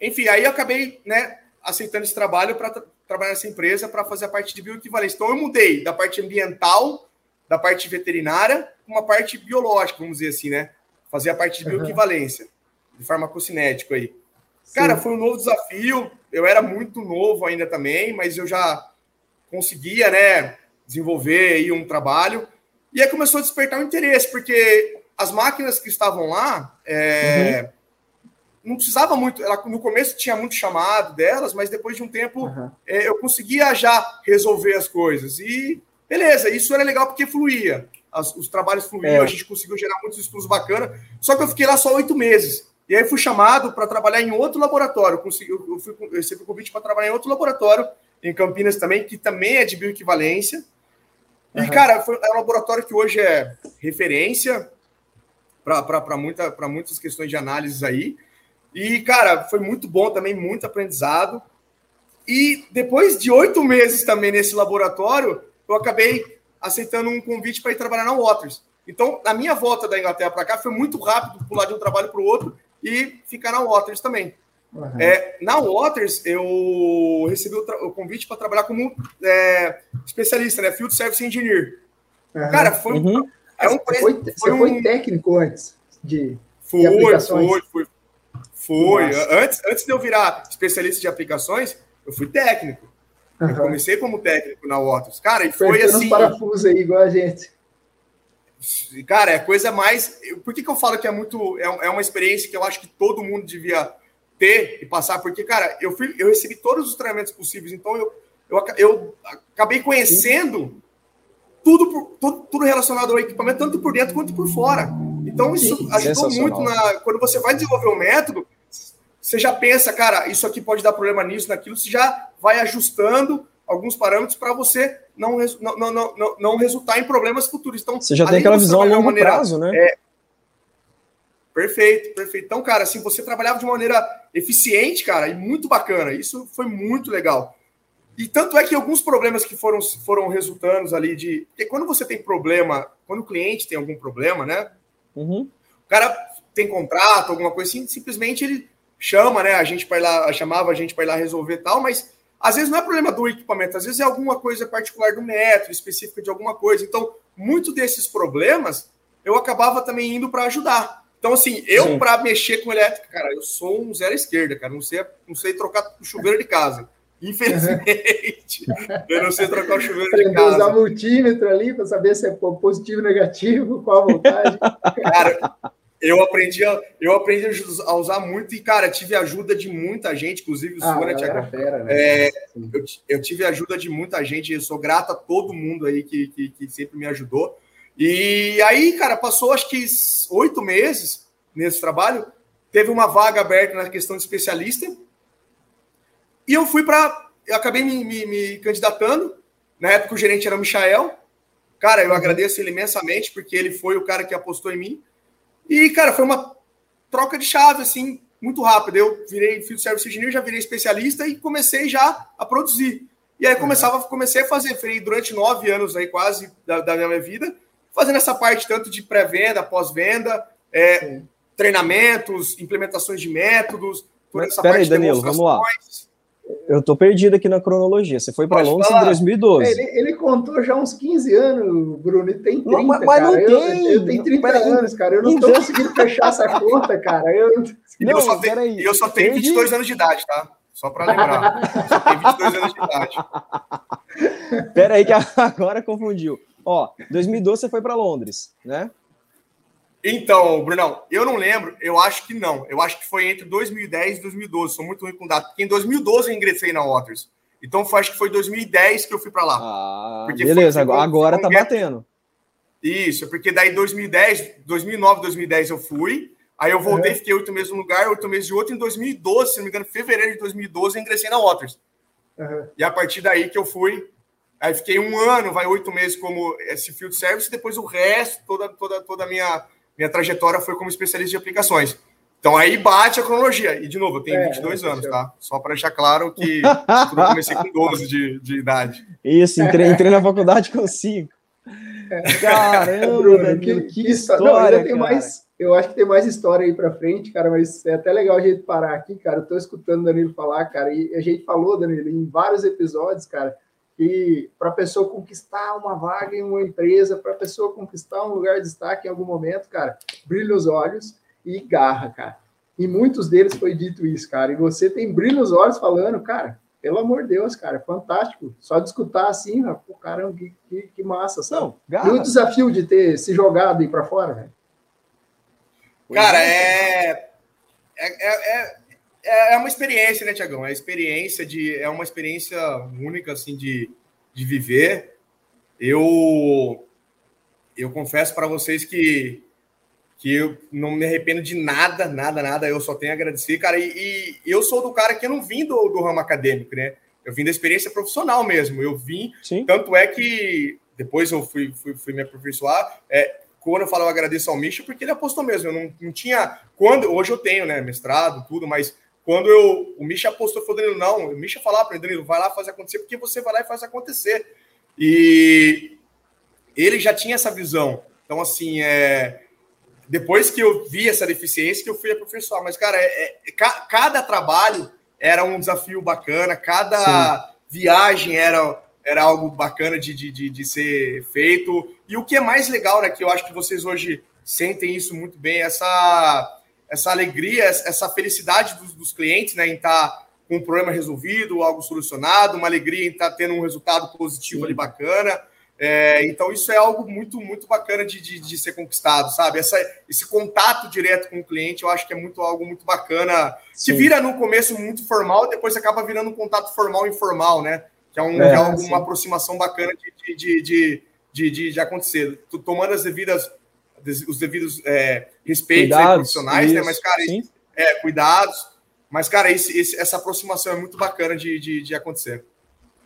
Enfim, aí eu acabei, né? Aceitando esse trabalho para tra trabalhar nessa empresa para fazer a parte de bioequivalência. Então, eu mudei da parte ambiental, da parte veterinária, uma parte biológica, vamos dizer assim, né? Fazer a parte de bioequivalência, uhum. de farmacocinético aí. Sim. Cara, foi um novo desafio. Eu era muito novo ainda também, mas eu já conseguia, né, desenvolver aí um trabalho. E aí começou a despertar o um interesse, porque as máquinas que estavam lá, é, uhum não precisava muito. Ela no começo tinha muito chamado delas, mas depois de um tempo uhum. é, eu conseguia já resolver as coisas. E beleza, isso era legal porque fluía. As, os trabalhos fluíam, é. a gente conseguiu gerar muitos estudos bacanas. Só que eu fiquei lá só oito meses. E aí fui chamado para trabalhar em outro laboratório. Consegui, eu, fui, eu recebi o convite para trabalhar em outro laboratório, em Campinas também, que também é de bioequivalência. E, uhum. cara, foi, é um laboratório que hoje é referência para muita, muitas questões de análises aí. E, cara, foi muito bom também, muito aprendizado. E depois de oito meses também nesse laboratório, eu acabei aceitando um convite para ir trabalhar na Waters. Então, a minha volta da Inglaterra para cá foi muito rápido, pular de um trabalho para o outro e ficar na Waters também. Uhum. É, na Waters, eu recebi o, o convite para trabalhar como é, especialista, né? Field Service Engineer. Uhum. Cara, foi, uhum. é um, foi, foi, foi, um... foi técnico antes de, foi, de aplicações? Foi, foi. Foi. Antes, antes de eu virar especialista de aplicações, eu fui técnico. Uhum. Eu comecei como técnico na Waters. Cara, e foi Apertando assim. parafusos aí, igual a gente. Cara, é coisa mais. Por que, que eu falo que é muito. É, é uma experiência que eu acho que todo mundo devia ter e passar? Porque, cara, eu, fui, eu recebi todos os treinamentos possíveis, então eu, eu, eu acabei conhecendo tudo, por, tudo, tudo relacionado ao equipamento, tanto por dentro quanto por fora. Então, isso ajudou muito na. Quando você vai desenvolver um método, você já pensa, cara, isso aqui pode dar problema nisso, naquilo, você já vai ajustando alguns parâmetros para você não, não, não, não, não resultar em problemas futuros. Então, você já tem aquela visão a longo maneira, prazo, né? É, perfeito, perfeito. Então, cara, assim, você trabalhava de maneira eficiente, cara, e muito bacana. Isso foi muito legal. E tanto é que alguns problemas que foram, foram resultando ali de. Porque quando você tem problema, quando o cliente tem algum problema, né? Uhum. O cara tem contrato, alguma coisa assim, simplesmente ele chama, né? A gente para lá, chamava a gente para ir lá resolver tal, mas às vezes não é problema do equipamento, às vezes é alguma coisa particular do método, específica de alguma coisa. Então, muito desses problemas eu acabava também indo para ajudar. Então, assim, eu para mexer com elétrica, cara, eu sou um zero esquerda, cara, não sei, não sei trocar o chuveiro de casa. Infelizmente, eu não sei trocar o chuveiro de casa. usar multímetro ali para saber se é positivo ou negativo, qual a voltagem. Cara, eu aprendi, a, eu aprendi a usar muito e, cara, tive ajuda de muita gente, inclusive o ah, Thiago, fera, né? é, eu, eu, tive ajuda de muita gente, eu sou grato a todo mundo aí que, que, que sempre me ajudou. E aí, cara, passou acho que oito meses nesse trabalho, teve uma vaga aberta na questão de especialista, e eu fui para. Eu acabei me, me, me, candidatando. Na época o gerente era o Michael. Cara, eu agradeço ele imensamente, porque ele foi o cara que apostou em mim. E, cara, foi uma troca de chave, assim, muito rápida. Eu virei Field Service Engineer, já virei especialista e comecei já a produzir. E aí começava, comecei a fazer, fui durante nove anos aí quase da, da minha vida, fazendo essa parte tanto de pré-venda, pós-venda, é, treinamentos, implementações de métodos, toda essa parte aí, Danilo, vamos lá. Eu tô perdido aqui na cronologia. Você foi para Londres em 2012. Ele, ele, contou já uns 15 anos, Bruno, e tem 30, não, mas, mas não cara. tem. Eu, eu tenho 30 anos, cara. Eu não tô então- conseguindo fechar essa conta, cara. Eu, não, eu, só, tenho, eu só tenho 22 anos de idade, tá? Só para lembrar. eu só tenho 22 anos de idade. Pera aí que agora confundiu. Ó, 2012 você foi para Londres, né? Então, Brunão, eu não lembro, eu acho que não. Eu acho que foi entre 2010 e 2012. Sou muito ruim com data, porque em 2012 eu ingressei na Waters. Então, foi, acho que foi 2010 que eu fui para lá. Ah, beleza, foi, agora tá batendo. Isso, porque daí 2010, 2009, 2010 eu fui. Aí eu voltei, uhum. fiquei oito meses num lugar, oito meses de outro. Em 2012, se não me engano, fevereiro de 2012, eu ingressei na Waters. Uhum. E a partir daí que eu fui. Aí fiquei um ano, vai oito meses como esse field service, e depois o resto, toda, toda, toda a minha minha trajetória foi como especialista de aplicações. Então aí bate a cronologia. E, de novo, eu tenho é, 22 é, anos, tá? Só para deixar claro que eu comecei com 12 de, de idade. Isso, entrei, entrei na faculdade com 5. Caramba, Bruno, que, que, que história, Não, mais, eu acho que tem mais história aí para frente, cara, mas é até legal a gente parar aqui, cara. Eu tô escutando o Danilo falar, cara, e a gente falou, Danilo, em vários episódios, cara, que para a pessoa conquistar uma vaga em uma empresa, para a pessoa conquistar um lugar de destaque em algum momento, cara, brilha os olhos e garra, cara. E muitos deles foi dito isso, cara. E você tem brilho nos olhos falando, cara, pelo amor de Deus, cara, fantástico. Só de escutar assim, pô, caramba, que, que, que massa, sabe? Não, garra. E o desafio de ter se jogado aí para fora, velho. Cara, é, é, é, é é, é uma experiência, né, Tiagão? É experiência de. É uma experiência única, assim, de, de viver. Eu. Eu confesso para vocês que que eu não me arrependo de nada, nada, nada. Eu só tenho a agradecer, cara. E, e eu sou do cara que eu não vim do, do ramo acadêmico, né? Eu vim da experiência profissional mesmo. Eu vim, Sim. tanto é que depois eu fui, fui, fui me aperfeiçoar. É, quando eu falo, eu agradeço ao Misha, porque ele apostou mesmo. Eu não, não tinha. Quando, hoje eu tenho, né? Mestrado, tudo, mas quando eu, o Misha apostou, falou, Danilo, não, o Misha falou para Danilo, vai lá fazer acontecer, porque você vai lá e faz acontecer. E ele já tinha essa visão. Então, assim, é, depois que eu vi essa deficiência, que eu fui aperfeiçoar. Mas, cara, é, é, cada trabalho era um desafio bacana, cada Sim. viagem era, era algo bacana de, de, de, ser feito. E o que é mais legal, né, que eu acho que vocês hoje sentem isso muito bem, essa, essa alegria, essa felicidade dos, dos clientes né, em estar tá com um problema resolvido, algo solucionado, uma alegria em estar tá tendo um resultado positivo Sim. ali bacana. É, então, isso é algo muito, muito bacana de, de, de, ser conquistado, sabe? Essa, esse contato direto com o cliente, eu acho que é muito algo muito bacana. Se vira no começo muito formal, depois acaba virando um contato formal informal, né? Que é, um, é, é uma aproximação bacana de, de, de, de, de, acontecer. Tomando as devidas, os devidos é, respeitos cuidados, profissionais, isso, né? Mas, cara, é, cuidados. Mas, cara, esse, esse, essa aproximação é muito bacana de, de, de acontecer.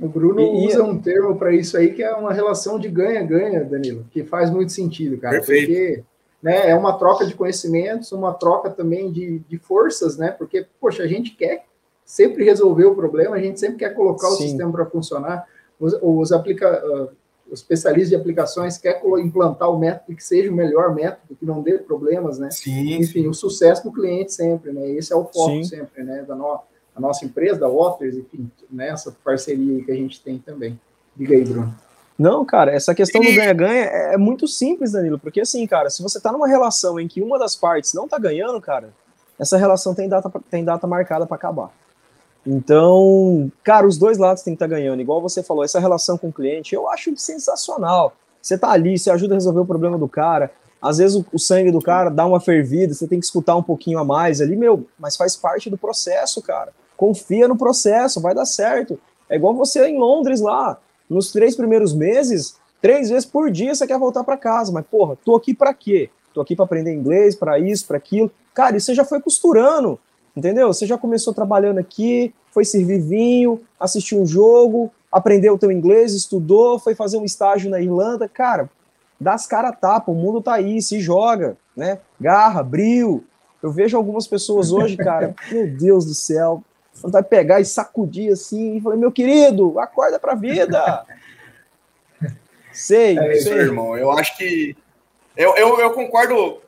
O Bruno e, usa um termo para isso aí que é uma relação de ganha-ganha, Danilo, que faz muito sentido, cara. Perfeito. Porque né, é uma troca de conhecimentos, uma troca também de, de forças, né? Porque, poxa, a gente quer sempre resolver o problema, a gente sempre quer colocar Sim. o sistema para funcionar. Os, os, aplica, os especialistas de aplicações querem implantar o método que seja o melhor método, que não dê problemas, né? Sim, Enfim, sim. o sucesso do cliente sempre, né? Esse é o foco sim. sempre, né? Da no, a nossa empresa, da Waters, enfim, nessa parceria que a gente tem também. Diga aí, Bruno. Não, cara, essa questão do ganha-ganha é, é muito simples, Danilo, porque assim, cara, se você tá numa relação em que uma das partes não tá ganhando, cara, essa relação tem data, tem data marcada para acabar. Então, cara, os dois lados têm que estar tá ganhando. Igual você falou, essa relação com o cliente, eu acho sensacional. Você tá ali, você ajuda a resolver o problema do cara. Às vezes o, o, sangue do cara dá uma fervida, você tem que escutar um pouquinho a mais ali, meu, mas faz parte do processo, cara. Confia no processo, vai dar certo. É igual você em Londres lá, nos três primeiros meses, três vezes por dia você quer voltar para casa, mas porra, tô aqui para quê? Tô aqui para aprender inglês, para isso, para aquilo. Cara, e você já foi costurando, entendeu? Você já começou trabalhando aqui, foi servir vinho, assistiu um jogo, aprendeu o teu inglês, estudou, foi fazer um estágio na Irlanda. Cara, dá as caras tapa, o mundo tá aí, se joga, né? Garra, brilho. Eu vejo algumas pessoas hoje, cara, meu Deus do céu, vai pegar e sacudir assim, e falei, meu querido, acorda pra vida. sei, é isso, sei. irmão. Eu acho que eu, eu, eu concordo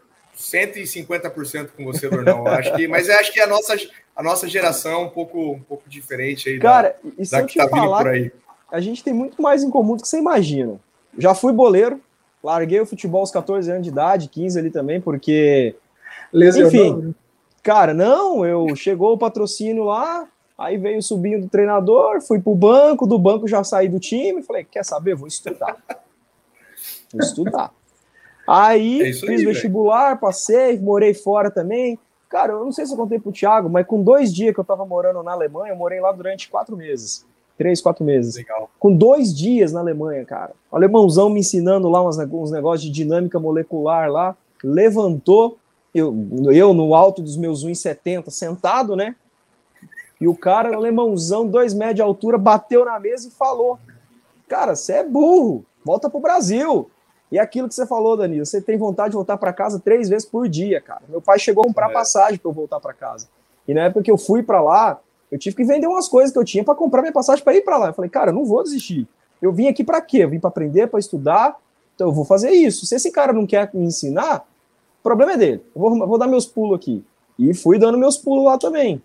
150% com você, Dornão. acho que, mas acho que a nossa, a nossa geração é um pouco, um pouco diferente aí. Cara, da, e se da eu te tá falar, por aí. A gente tem muito mais em comum do que você imagina. Já fui boleiro, Larguei o futebol aos 14 anos de idade, 15 ali também, porque. Lesionou. Enfim, né? cara, não, eu chegou o patrocínio lá, aí veio subindo do treinador, fui pro banco, do banco já saí do time, falei, quer saber? Vou estudar. Vou estudar. Aí é fiz aí, vestibular, véio. passei, morei fora também. Cara, eu não sei se eu contei pro Thiago, mas com dois dias que eu tava morando na Alemanha, eu morei lá durante quatro meses três, quatro meses. Legal. Com dois dias na Alemanha, cara. O alemãozão me ensinando lá uns, uns negócios de dinâmica molecular lá, levantou, eu, eu no alto dos meus 1,70 sentado, né? E o cara, alemãozão, dois metros de altura, bateu na mesa e falou: Cara, você é burro, volta pro Brasil. E aquilo que você falou, Danilo, você tem vontade de voltar para casa três vezes por dia, cara. Meu pai chegou a comprar é. passagem para eu voltar para casa. E na época que eu fui para lá, eu tive que vender umas coisas que eu tinha para comprar minha passagem para ir para lá. Eu falei, cara, eu não vou desistir. Eu vim aqui para quê? Eu vim para aprender, para estudar. Então eu vou fazer isso. Se esse cara não quer me ensinar, o problema é dele. Eu vou, vou dar meus pulos aqui. E fui dando meus pulos lá também.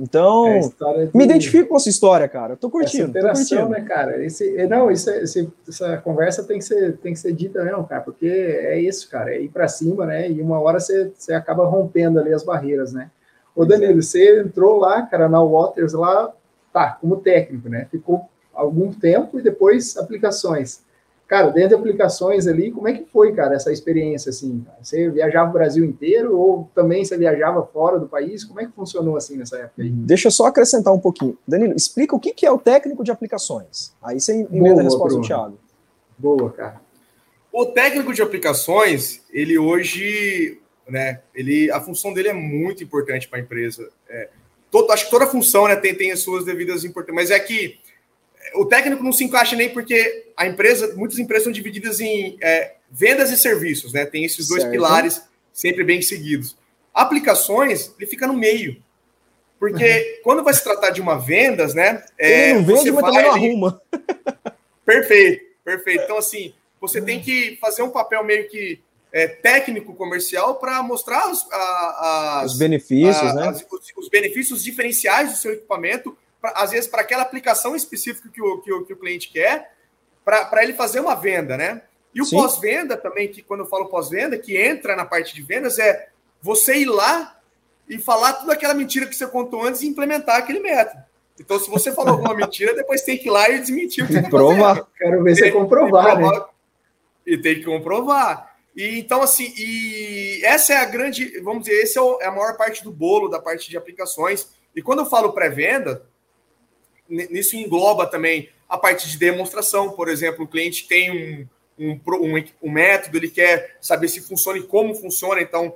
Então, é de... me identifico com essa história, cara. Eu tô curtindo. Essa tô curtindo. né, cara? Esse, é, não, isso, é, esse, essa conversa tem que, ser, tem que ser dita mesmo, cara, porque é isso, cara. É ir para cima, né? E uma hora você, você acaba rompendo ali as barreiras, né? Ô, Danilo, você entrou lá, cara, na Waters lá, tá, como técnico, né? Ficou algum tempo e depois aplicações. Cara, dentro de aplicações ali, como é que foi, cara, essa experiência, assim? Você viajava o Brasil inteiro ou também você viajava fora do país? Como é que funcionou, assim, nessa época aí? Deixa eu só acrescentar um pouquinho. Danilo, explica o que é o técnico de aplicações. Aí você emenda a resposta do Thiago. Boa, cara. O técnico de aplicações, ele hoje, né, ele, a função dele é muito importante para a empresa. É, todo, acho que toda função né, tem, tem as suas devidas importâncias, mas é que o técnico não se encaixa nem porque a empresa, muitas empresas são divididas em é, vendas e serviços, né? Tem esses dois certo. pilares sempre bem seguidos. Aplicações, ele fica no meio. Porque quando vai se tratar de uma vendas, né? É, ele não vende, mas também não arruma. Perfeito, perfeito. Então, assim, você tem que fazer um papel meio que é, técnico comercial para mostrar os, a, as, os benefícios, a, né? As, os, os, benefícios diferenciais do seu equipamento, pra, às vezes para aquela aplicação específica que o, que o, que o cliente quer, para ele fazer uma venda, né? E o pós-venda também, que quando eu falo pós-venda, que entra na parte de vendas, é você ir lá e falar tudo aquela mentira que você contou antes e implementar aquele método. Então, se você falou alguma mentira, depois tem que ir lá e desmentir o que você tá Quero ver você comprovar, né? E tem que comprovar. E, então, assim, e essa é a grande, vamos dizer, essa é, é a maior parte do bolo da parte de aplicações. E quando eu falo pré-venda, nisso engloba também a parte de demonstração. Por exemplo, o cliente tem um, um, um, um método, ele quer saber se funciona e como funciona, então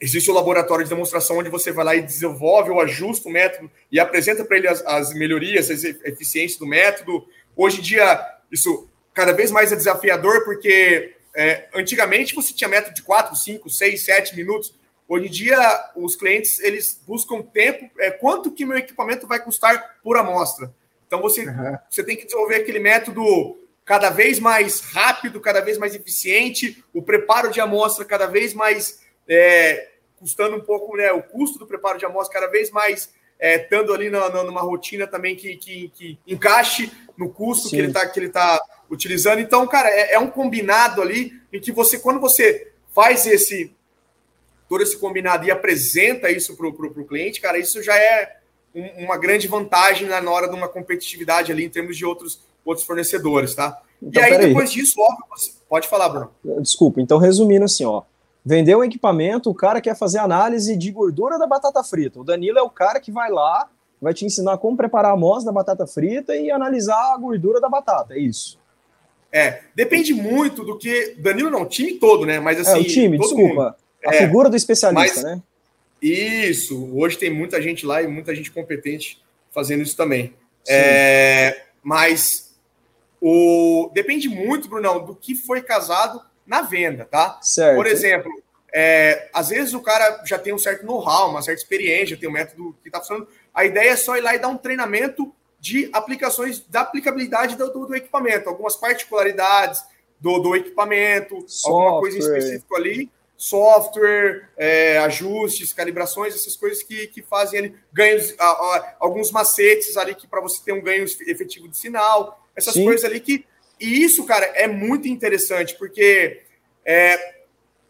existe o laboratório de demonstração onde você vai lá e desenvolve ou ajusta o método e apresenta para ele as, as, melhorias, as eficiências do método. Hoje em dia, isso cada vez mais é desafiador, porque é, antigamente você tinha método de 4, 5, 6, 7 minutos. Hoje em dia, os clientes eles buscam tempo, é, quanto que meu equipamento vai custar por amostra. Então você, uhum. você tem que desenvolver aquele método cada vez mais rápido, cada vez mais eficiente, o preparo de amostra cada vez mais é, custando um pouco, né, o custo do preparo de amostra cada vez mais é, estando ali na, na, numa rotina também que, que, que, encaixe no custo Sim. que ele está que ele tá utilizando. Então, cara, é, é, um combinado ali em que você, quando você faz esse todo esse combinado e apresenta isso para o cliente, cara, isso já é um, uma grande vantagem na hora de uma competitividade ali em termos de outros outros fornecedores, tá? Então, e aí, depois disso, óbvio, você... pode falar, Bruno. Desculpa, então resumindo assim, ó. Vendeu um equipamento, o cara quer fazer análise de gordura da batata frita. O Danilo é o cara que vai lá, vai te ensinar como preparar a amostra da batata frita e analisar a gordura da batata, é isso. É, depende muito do que. Danilo não, o time todo, né? Mas assim. É, o time, desculpa. Mundo. A é, figura do especialista, mas, né? Isso, hoje tem muita gente lá e muita gente competente fazendo isso também. É, mas o... Depende muito, Brunão, do que foi casado na venda, tá? Certo. Por exemplo, é, às vezes o cara já tem um certo know-how, uma certa experiência, tem um método que está funcionando. A ideia é só ir lá e dar um treinamento de aplicações, da aplicabilidade do, do, do equipamento, algumas particularidades do, do equipamento, software. alguma coisa específica ali, software, é, ajustes, calibrações, essas coisas que, que fazem ali ganhos, a, a, alguns macetes ali que para você ter um ganho efetivo de sinal essas Sim. coisas ali que. E isso, cara, é muito interessante, porque é,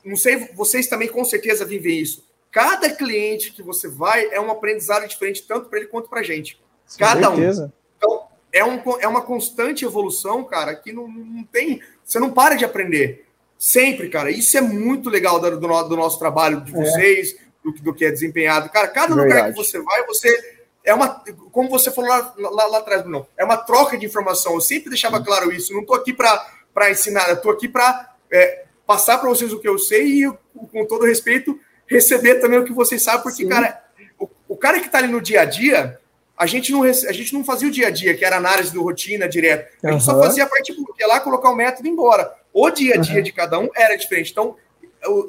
não sei, vocês também com certeza vivem isso. Cada cliente que você vai é um aprendizado diferente, tanto para ele quanto para a gente. Cada um. Então, é, um, é uma constante evolução, cara, que não, não tem. Você não para de aprender. Sempre, cara. Isso é muito legal do, do, nosso trabalho, de é. vocês, é. do, do, que é desempenhado. Cara, cada Verdade. lugar que você vai, você é uma, como você falou lá, lá, lá atrás, Bruno, é uma troca de informação. Eu sempre deixava claro isso. Não estou aqui para ensinar, estou aqui para é, passar para vocês o que eu sei e, com todo respeito, receber também o que vocês sabem, porque, Sim. cara, o, o, cara que está ali no dia a dia, a gente, não, a gente não fazia o dia a dia, que era análise do rotina direto. A gente uhum. só fazia a parte porque lá, colocar o método e ir embora. O dia a dia uhum. de cada um era diferente. Então,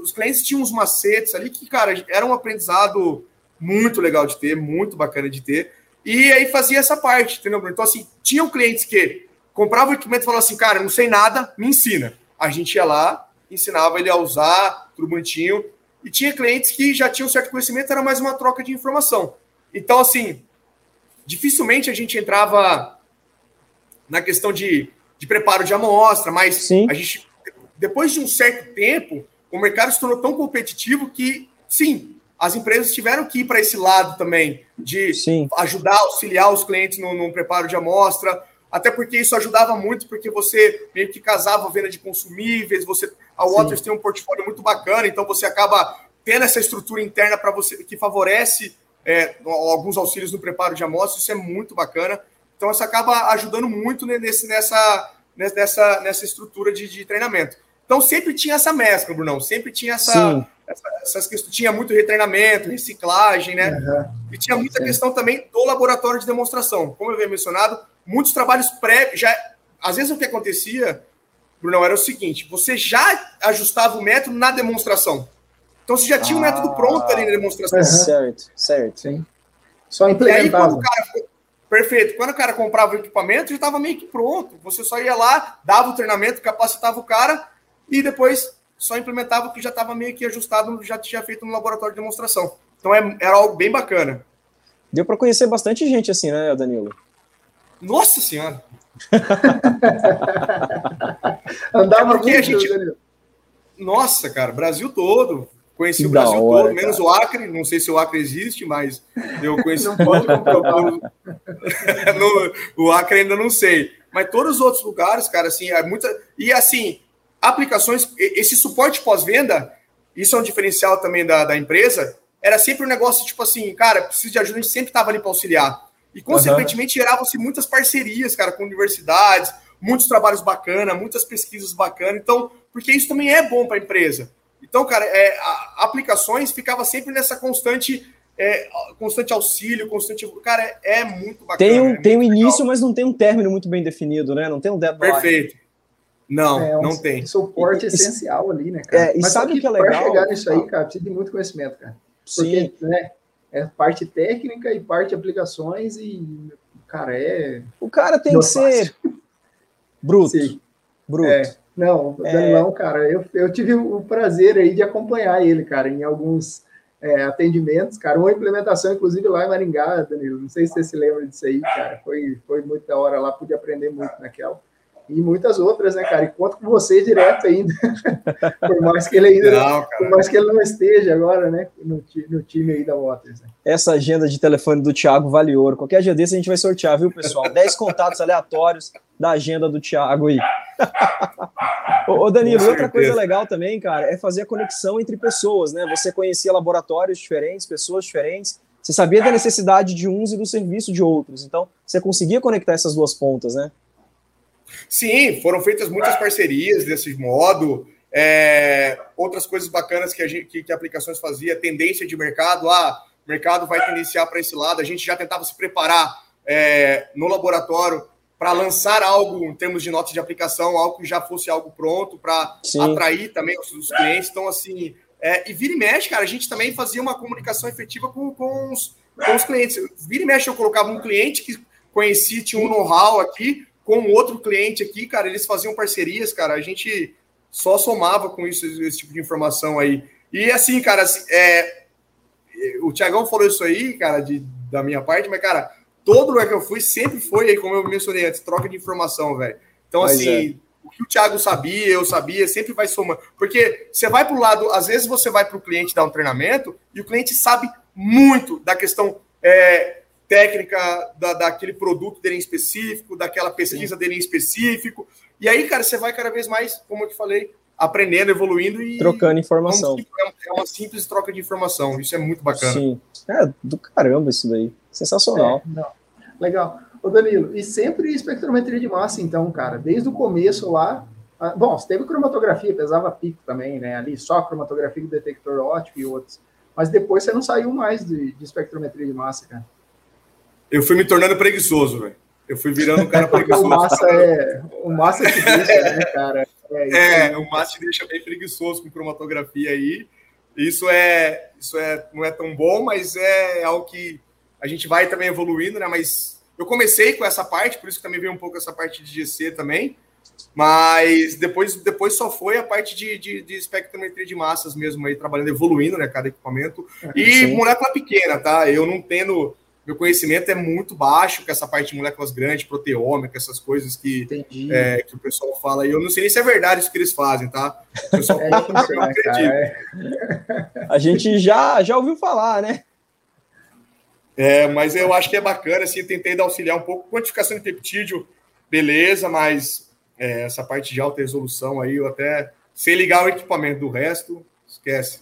os clientes tinham uns macetes ali que, cara, era um aprendizado muito legal de ter, muito bacana de ter. E aí fazia essa parte, entendeu, Bruno? Então, assim, tinham clientes que compravam o equipamento e falavam assim, cara, não sei nada, me ensina. A gente ia lá, ensinava ele a usar, tudo bonitinho. E tinha clientes que já tinham certo conhecimento, era mais uma troca de informação. Então, assim, dificilmente a gente entrava na questão de, de preparo de amostra, mas sim. a gente, depois de um certo tempo, o mercado se tornou tão competitivo que, sim, as empresas tiveram que ir para esse lado também, de Sim. ajudar, auxiliar os clientes no, no, preparo de amostra, até porque isso ajudava muito, porque você meio que casava a venda de consumíveis, você a Waters Sim. tem um portfólio muito bacana, então você acaba tendo essa estrutura interna para você que favorece é, alguns auxílios no preparo de amostra, isso é muito bacana. Então, isso acaba ajudando muito nesse, nessa, nessa, nessa estrutura de, de treinamento. Então sempre tinha essa mescla, Brunão, sempre tinha essa, essa, essas questões, tinha muito retreinamento, reciclagem, né? Uhum. E tinha muita Sim. questão também do laboratório de demonstração. Como eu havia mencionado, muitos trabalhos pré, já às vezes o que acontecia, Brunão, era o seguinte: você já ajustava o método na demonstração. Então você já tinha o um método pronto ali na demonstração. Uhum. Certo, certo. Sim. Só implementava. E aí, quando o cara, perfeito. Quando o cara comprava o equipamento, já estava meio que pronto. Você só ia lá, dava o treinamento, capacitava o cara e depois só implementava o que já estava meio que ajustado, já tinha feito no laboratório de demonstração. Então é, era algo bem bacana. Deu para conhecer bastante gente assim, né, Danilo? Nossa Senhora! Andava é muito, a gente... Nossa, cara, Brasil todo. Conheci que o Brasil hora, todo, menos cara. o Acre. Não sei se o Acre existe, mas eu conheci pode no, o Acre ainda não sei. Mas todos os outros lugares, cara, assim, é muita. E assim, aplicações, esse suporte pós-venda, isso é um diferencial também da, da empresa. Era sempre um negócio tipo assim, cara, preciso de ajuda, a gente sempre estava ali para auxiliar. E, consequentemente, uhum. geravam-se muitas parcerias, cara, com universidades, muitos trabalhos bacanas, muitas pesquisas bacanas. Então, porque isso também é bom para a empresa. Então, cara, é, a, aplicações ficava sempre nessa constante é, constante auxílio, constante. Cara, é, é muito bacana. Tem um, é tem um início, mas não tem um término muito bem definido, né? Não tem um deadline. Perfeito. Não, é, um não tem. Suporte e, essencial ali, né, cara? É, e mas sabe o que é legal? Para chegar nisso aí, cara, precisa de muito conhecimento, cara. Porque, Sim. né, é parte técnica e parte aplicações e, cara, é. O cara tem que ser bruto. Sim. Bruto. Não, o Danilão, é... cara, eu, eu tive o prazer aí de acompanhar ele, cara, em alguns é, atendimentos, cara. Uma implementação, inclusive, lá em Maringá, Danilo. Não sei se você se lembra disso aí, cara. Foi, foi muito da hora lá, pude aprender muito naquela e muitas outras, né, cara? E conto com você direto ainda, por mais que ele ainda, não, por mais que ele não esteja agora, né, no, no time aí da Waters. Né? Essa agenda de telefone do Thiago vale ouro. Qualquer dia desse a gente vai sortear, viu, pessoal? 10 contatos aleatórios da agenda do Thiago aí. ô, Danilo, outra coisa legal também, cara, é fazer a conexão entre pessoas, né? Você conhecia laboratórios diferentes, pessoas diferentes, você sabia da necessidade de uns e do serviço de outros. Então, você conseguia conectar essas duas pontas, né? Sim, foram feitas muitas parcerias desse modo. É, outras coisas bacanas que, a gente, que, que aplicações fazia, tendência de mercado, ah, o mercado vai tendenciar para esse lado, a gente já tentava se preparar é, no laboratório para lançar algo em termos de notas de aplicação, algo que já fosse algo pronto para atrair também os, os, clientes. Então, assim, é, e vira e mexe, cara, a gente também fazia uma comunicação efetiva com, com, os, com os clientes. Vira e mexe, eu colocava um cliente que conhecia, tinha um know-how aqui, com outro cliente aqui, cara, eles faziam parcerias, cara, a gente só somava com isso, esse tipo de informação aí. E assim, cara, assim, é, o Tiagão falou isso aí, cara, de, da minha parte, mas, cara, todo lugar que eu fui sempre foi aí, como eu mencionei antes, troca de informação, velho. Então, mas assim, é. o que o Thiago sabia, eu sabia, sempre vai somando. Porque você vai para o lado, às vezes você vai para o cliente dar um treinamento e o cliente sabe muito da questão é, técnica da, daquele produto dele em específico, daquela pesquisa Sim. dele em específico. E aí, cara, você vai cada vez mais, como eu te falei, aprendendo, evoluindo e. Trocando informação. É uma simples troca de informação. Isso é muito bacana. Sim. É do caramba isso daí. Sensacional. É, Legal. Ô Danilo, e sempre espectrometria de massa, então, cara, desde o começo lá. Bom, você teve cromatografia, pesava pico também, né? Ali, só cromatografia do detector óptico e outros. Mas depois você não saiu mais de, de espectrometria de massa, cara eu fui me tornando preguiçoso, velho. Eu fui virando um cara preguiçoso. o massa é. O massa te deixa, né, cara? É, é, o massa te deixa bem preguiçoso com cromatografia aí. Isso é, isso é, não é tão bom, mas é algo que a gente vai também evoluindo, né? Mas eu comecei com essa parte, por isso que também veio um pouco essa parte de GC também. Mas depois, depois só foi a parte de, de, de espectrometria de massas mesmo aí, trabalhando, evoluindo, né? Cada equipamento. E Sim. molécula pequena, tá? Eu não tendo meu conhecimento é muito baixo com essa parte de moléculas grandes, proteômica, essas coisas que, é, que o pessoal fala. E eu não sei nem se é verdade isso que eles fazem, tá? O pessoal é, fala, eu acredito. É. A gente já, já ouviu falar, né? É, mas eu acho que é bacana, assim, tentei dar auxiliar um pouco. Quantificação de peptídeo, beleza, mas é, essa parte de alta resolução aí, eu até sei ligar o equipamento do resto, esquece.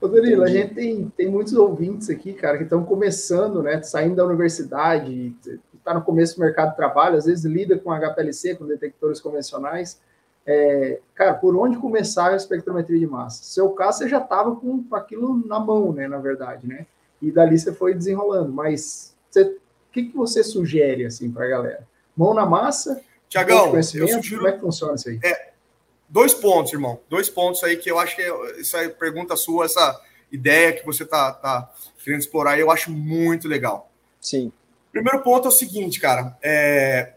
Ô, Danilo, a gente tem, tem muitos ouvintes aqui, cara, que estão começando, né? Saindo da universidade, está no começo do mercado de trabalho, às vezes lida com HPLC, com detectores convencionais. É, cara, por onde começar a espectrometria de massa? Seu caso, você já estava com aquilo na mão, né, na verdade, né? E dali você foi desenrolando. Mas o que, que você sugere, assim, para a galera? Mão na massa? Tiagão, eu sugiro... Como é que funciona isso aí? É, dois pontos, irmão. Dois pontos aí que eu acho que é, essa pergunta sua, essa ideia que você tá, tá querendo explorar, eu acho muito legal. Sim. Primeiro ponto é o seguinte, cara. É,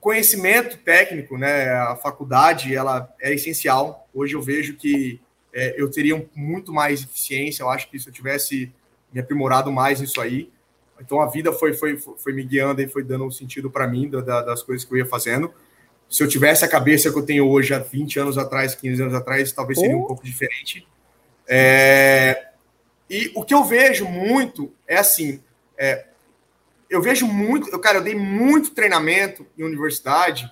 conhecimento técnico, né? A faculdade, ela é essencial. Hoje eu vejo que é, eu teria muito mais eficiência. Eu acho que se eu tivesse me aprimorado mais nisso aí, então a vida foi, foi, foi me guiando e foi dando um sentido para mim da, das coisas que eu ia fazendo. Se eu tivesse a cabeça que eu tenho hoje há 20 anos atrás, 15 anos atrás, talvez seria um pouco diferente. É, e o que eu vejo muito é assim: é, eu vejo muito, eu, cara, eu dei muito treinamento em universidade,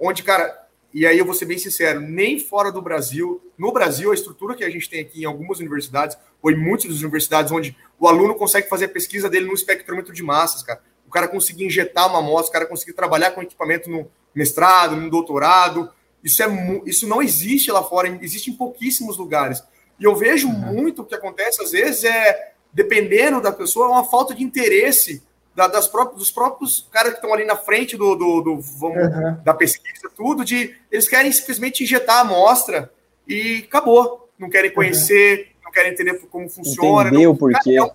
onde, cara, e aí eu vou ser bem sincero, nem fora do Brasil, no Brasil, a estrutura que a gente tem aqui em algumas universidades, ou em muitas das universidades, onde o aluno consegue fazer a pesquisa dele no espectrômetro de massas, cara. O cara conseguir injetar uma amostra, o cara conseguir trabalhar com equipamento no mestrado, no doutorado. Isso, é, isso não existe lá fora, existe em pouquíssimos lugares. E eu vejo uhum. muito o que acontece, às vezes, é, dependendo da pessoa, uma falta de interesse da, das próprias, dos próprios caras que estão ali na frente do, do, do vamos, uhum. da pesquisa, tudo, de eles querem simplesmente injetar a amostra e acabou. Não querem conhecer, uhum. não querem entender como funciona. Entendeu por quê? É,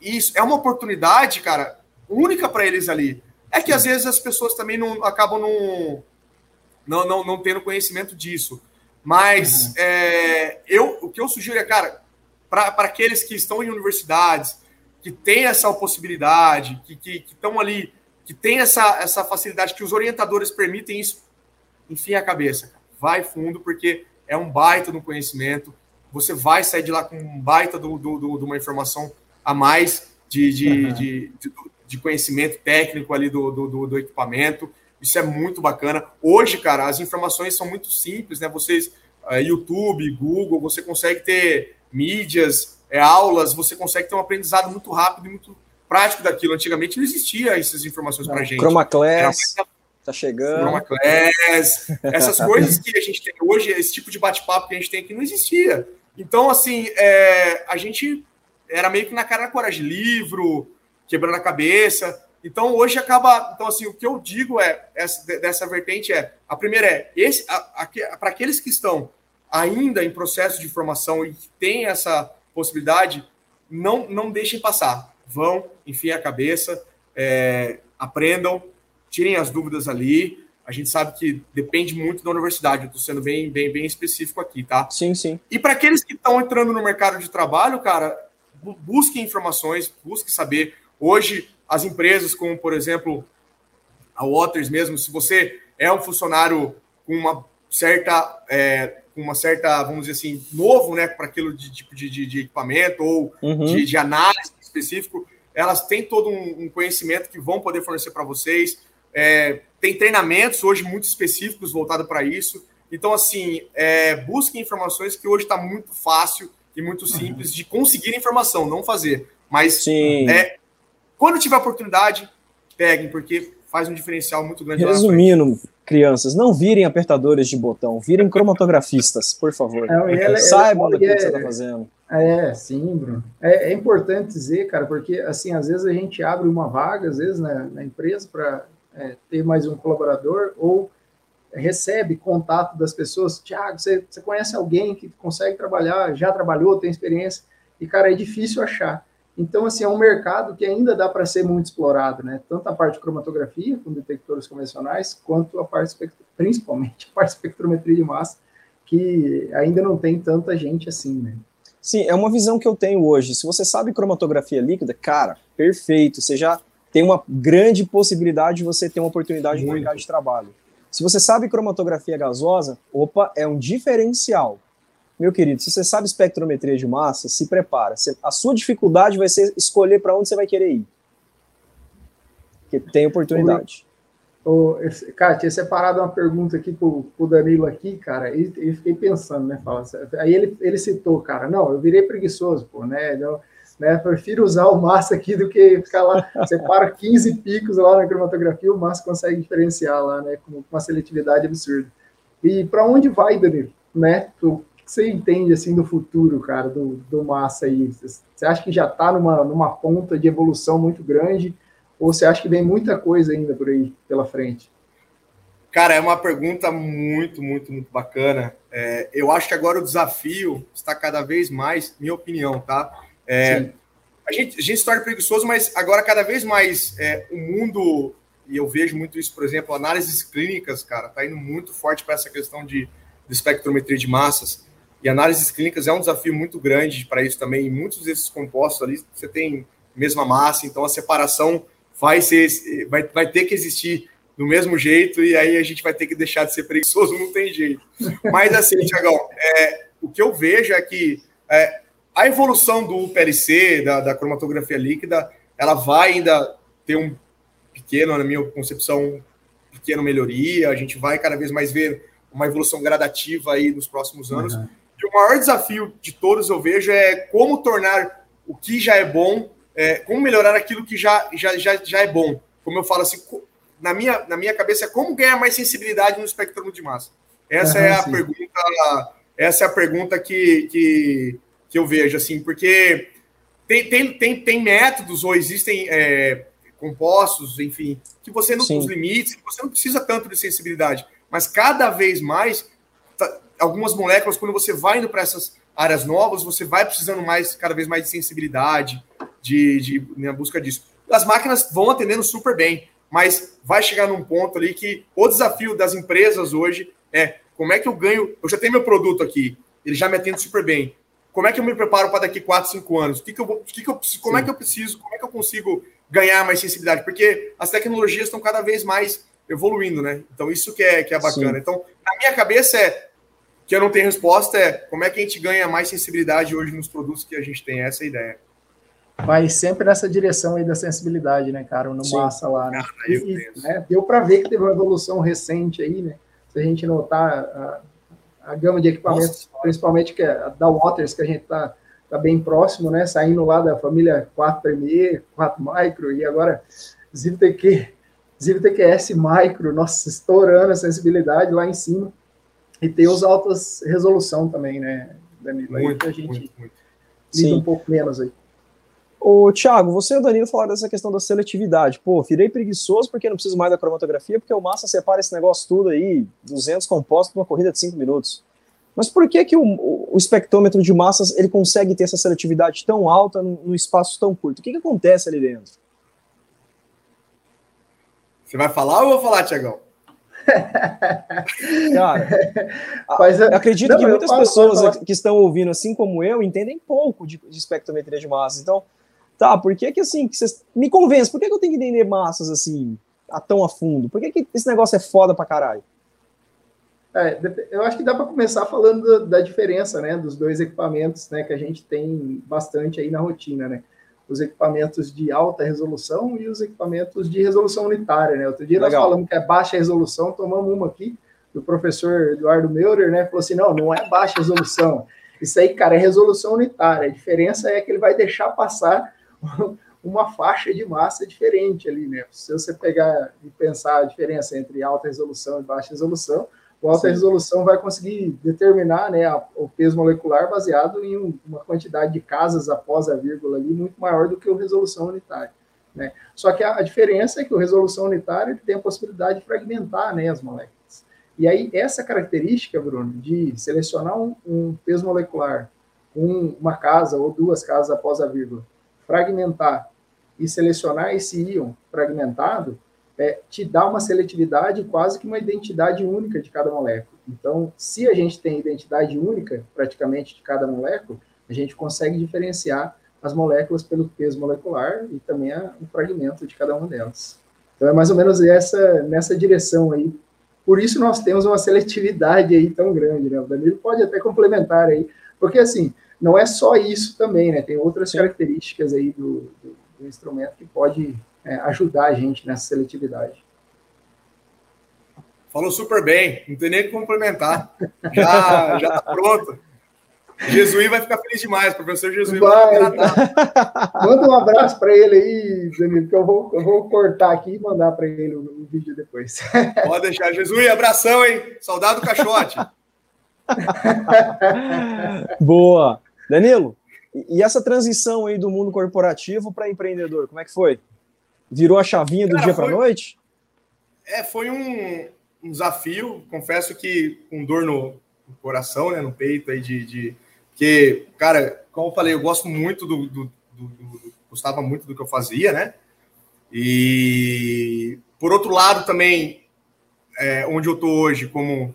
isso, é uma oportunidade, cara, única para eles ali. É que às vezes as pessoas também não acabam não, não, não, não tendo conhecimento disso. Mas uhum. é, eu, o que eu sugiro é, cara, para aqueles que estão em universidades, que tem essa possibilidade, que estão ali, que tem essa, essa facilidade, que os orientadores permitem isso, enfim, a cabeça. Vai fundo, porque é um baita no conhecimento. Você vai sair de lá com um baita de do, do, do, uma informação a mais de, de, uhum. de, de, de, conhecimento técnico ali do, do, do equipamento. Isso é muito bacana. Hoje, cara, as informações são muito simples, né? Vocês, uh, YouTube, Google, você consegue ter mídias, é, aulas, você consegue ter um aprendizado muito rápido e muito prático daquilo. Antigamente não existia essas informações para gente. Chroma Class, tá chegando. Chroma Class, essas coisas que a gente tem hoje, esse tipo de bate-papo que a gente tem aqui não existia. Então, assim, é, a gente era meio que na cara da coragem, livro, quebrando a cabeça. Então, hoje acaba. Então, assim, o que eu digo é essa, dessa vertente é: a primeira é, esse, para aqueles que estão ainda em processo de formação e que têm essa possibilidade, não, não deixem passar. Vão, enfiem a cabeça, é, aprendam, tirem as dúvidas ali. A gente sabe que depende muito da universidade. Eu estou sendo bem, bem, bem específico aqui, tá? Sim, sim. E para aqueles que estão entrando no mercado de trabalho, cara, busquem informações, busquem saber. Hoje, as empresas, como por exemplo a Waters mesmo, se você é um funcionário com uma certa é, uma certa, vamos dizer assim, novo, né, para aquilo de tipo de, de, de, equipamento ou uhum. de, de, análise específico, elas têm todo um, um conhecimento que vão poder fornecer para vocês. É, tem treinamentos hoje muito específicos voltados para isso. Então, assim, é, busquem informações que hoje está muito fácil e muito uhum. simples de conseguir informação, não fazer. Mas é, quando tiver oportunidade, peguem, porque faz um diferencial muito grande. Resumindo, crianças, não virem apertadores de botão, virem cromatografistas, por favor. É, Saibam do que você está fazendo. É, sim, Bruno. É, é, importante dizer, cara, porque assim, às vezes a gente abre uma vaga, às vezes, né, na empresa para é, ter mais um colaborador, ou recebe contato das pessoas, Tiago, você, você conhece alguém que consegue trabalhar, já trabalhou, tem experiência, e, cara, é difícil achar. Então, assim, é um mercado que ainda dá para ser muito explorado, né? Tanto a parte de cromatografia, com detectores convencionais, quanto a parte, principalmente a parte de espectrometria de massa, que ainda não tem tanta gente assim, né? Sim, é uma visão que eu tenho hoje. Se você sabe cromatografia líquida, cara, perfeito. Você já tem uma grande possibilidade de você ter uma oportunidade muito. no mercado de trabalho. Se você sabe cromatografia gasosa, opa, é um diferencial meu querido, se você sabe espectrometria de massa, se prepara. A sua dificuldade vai ser escolher para onde você vai querer ir. Porque tem oportunidade. Ô, cara, tinha separado uma pergunta aqui pro, pro Danilo aqui, cara, e, e fiquei pensando, né? Fala, aí ele, ele citou, cara, não, eu virei preguiçoso, pô, né? Eu, né? Prefiro usar o massa aqui do que ficar lá, separa 15 picos lá na cromatografia, o massa consegue diferenciar lá, né? Com uma seletividade absurda. E para onde vai, Danilo? Né? Que você entende assim do futuro, cara, do, do massa aí? Você acha que já está numa, numa ponta de evolução muito grande? Ou você acha que vem muita coisa ainda por aí pela frente? Cara, é uma pergunta muito, muito, muito bacana. É, eu acho que agora o desafio está cada vez mais, minha opinião, tá? É, a, gente, a gente se torna preguiçoso, mas agora cada vez mais é, o mundo, e eu vejo muito isso, por exemplo, análises clínicas, cara, tá indo muito forte para essa questão de, de espectrometria de massas. E análises clínicas é um desafio muito grande para isso também. E muitos desses compostos ali, você tem mesma massa, então a separação vai, ser, vai, vai ter que existir do mesmo jeito, e aí a gente vai ter que deixar de ser preguiçoso, não tem jeito. Mas assim, Tiagão, é, o que eu vejo é que é, a evolução do PLC, da, da, cromatografia líquida, ela vai ainda ter um pequeno, na minha concepção, pequena melhoria, a gente vai cada vez mais ver uma evolução gradativa aí nos próximos anos. Uhum. O maior desafio de todos eu vejo é como tornar o que já é bom, é, como melhorar aquilo que já, já, já, já é bom. Como eu falo assim, na minha, na minha cabeça, é como ganhar mais sensibilidade no espectro de massa. Essa uhum, é a sim. pergunta, essa é a pergunta que, que, que eu vejo, assim, porque tem, tem, tem, tem métodos ou existem é, compostos, enfim, que você não tem os limites, que você não precisa tanto de sensibilidade, mas cada vez mais, tá, algumas moléculas, quando você vai indo para essas áreas novas, você vai precisando mais, cada vez mais de sensibilidade, de, de, na busca disso. As máquinas vão atendendo super bem mas vai chegar num ponto ali que o desafio das empresas hoje é como é que eu ganho. Eu já tenho meu produto aqui, ele já me atende super bem. Como é que eu me preparo para daqui 4, 5 anos? O que, que eu vou, que que eu, como Sim. é que eu preciso? Como é que eu consigo ganhar mais sensibilidade? Porque as tecnologias estão cada vez mais evoluindo, né? Então, isso que é, que é bacana. Sim. Então, na minha cabeça é que eu não tenho resposta é como é que a gente ganha mais sensibilidade hoje nos produtos que a gente tem. Essa é a ideia vai sempre nessa direção aí da sensibilidade, né, cara? No Sim. massa lá, né? Ah, e, né deu para ver que teve uma evolução recente aí, né? Se a gente notar a, a gama de equipamentos, Nossa. principalmente que é da Waters, que a gente tá, tá bem próximo, né? Saindo lá da família 4 Premier, 4 Micro, e agora ZivTQ, ZivTQS Micro, nossa, estourando a sensibilidade lá em cima. E tem os altas resolução também, né, Danilo? Muito, aí que a gente muito, muito. lida Sim. um pouco menos aí. Ô, Thiago, você e o Danilo falaram dessa questão da seletividade. Pô, virei preguiçoso porque não preciso mais da cromatografia, porque o Massa separa esse negócio tudo aí, 200 compostos para uma corrida de 5 minutos. Mas por que, que o, o, espectrômetro de massas ele consegue ter essa seletividade tão alta num espaço tão curto? O que, que acontece ali dentro? Você vai falar ou eu vou falar, Tiagão? Cara, Mas, acredito não, que muitas falo, pessoas que estão ouvindo, assim como eu, entendem pouco de, de espectrometria de massas. Então, Tá, por que que assim, que vocês me convencem, por que, que eu tenho que entender massas assim, a tão a fundo? Por que, que esse negócio é foda pra caralho? É, eu acho que dá para começar falando da diferença, né, dos dois equipamentos, né, que a gente tem bastante aí na rotina, né? Os equipamentos de alta resolução e os equipamentos de resolução unitária, né? Outro dia Legal. nós falamos que é baixa resolução, tomamos uma aqui do professor Eduardo Meurer, né? Falou assim: não, não é baixa resolução. Isso aí, cara, é resolução unitária. A diferença é que ele vai deixar passar uma faixa de massa diferente ali, né? Se você pegar e pensar a diferença entre alta resolução e baixa resolução, o alta Sim. resolução vai conseguir determinar né, o peso molecular baseado em uma quantidade de casas após a vírgula ali muito maior do que o resolução unitária. Né? Só que a, diferença é que o resolução unitária tem a possibilidade de fragmentar né, as moléculas. E aí, essa característica, Bruno, de selecionar um, um peso molecular com uma casa ou duas casas após a vírgula, fragmentar e selecionar esse íon fragmentado, é, te dá uma seletividade quase que uma identidade única de cada molécula. Então, se a gente tem identidade única, praticamente, de cada molécula, a gente consegue diferenciar as moléculas pelo peso molecular e também o fragmento de cada uma delas. Então, é mais ou menos essa, nessa direção aí. Por isso, nós temos uma seletividade aí tão grande, né? O Danilo pode até complementar aí, porque, assim, não é só isso também, né? Tem outras características aí do, do, do, instrumento que pode é, ajudar a gente nessa seletividade. Falou super bem, não tem nem que complementar. Já, já tá pronto. Jesuí vai ficar feliz demais, professor Jesuí vai. Manda um abraço para ele aí, Danilo, que eu vou, eu vou cortar aqui e mandar para ele o, o, vídeo depois. Pode deixar, Jesuí, abração, hein? Saudade do caixote. Boa. Danilo, e essa transição aí do mundo corporativo para empreendedor, como é que foi? Virou a chavinha do Cara, dia para noite? É, foi um, um, desafio. Confesso que com dor no, no coração, né, no peito aí de, de, que, cara, como eu falei, eu gosto muito do, do, do, do gostava muito do que eu fazia, né? E por outro lado também, é, onde eu tô hoje, como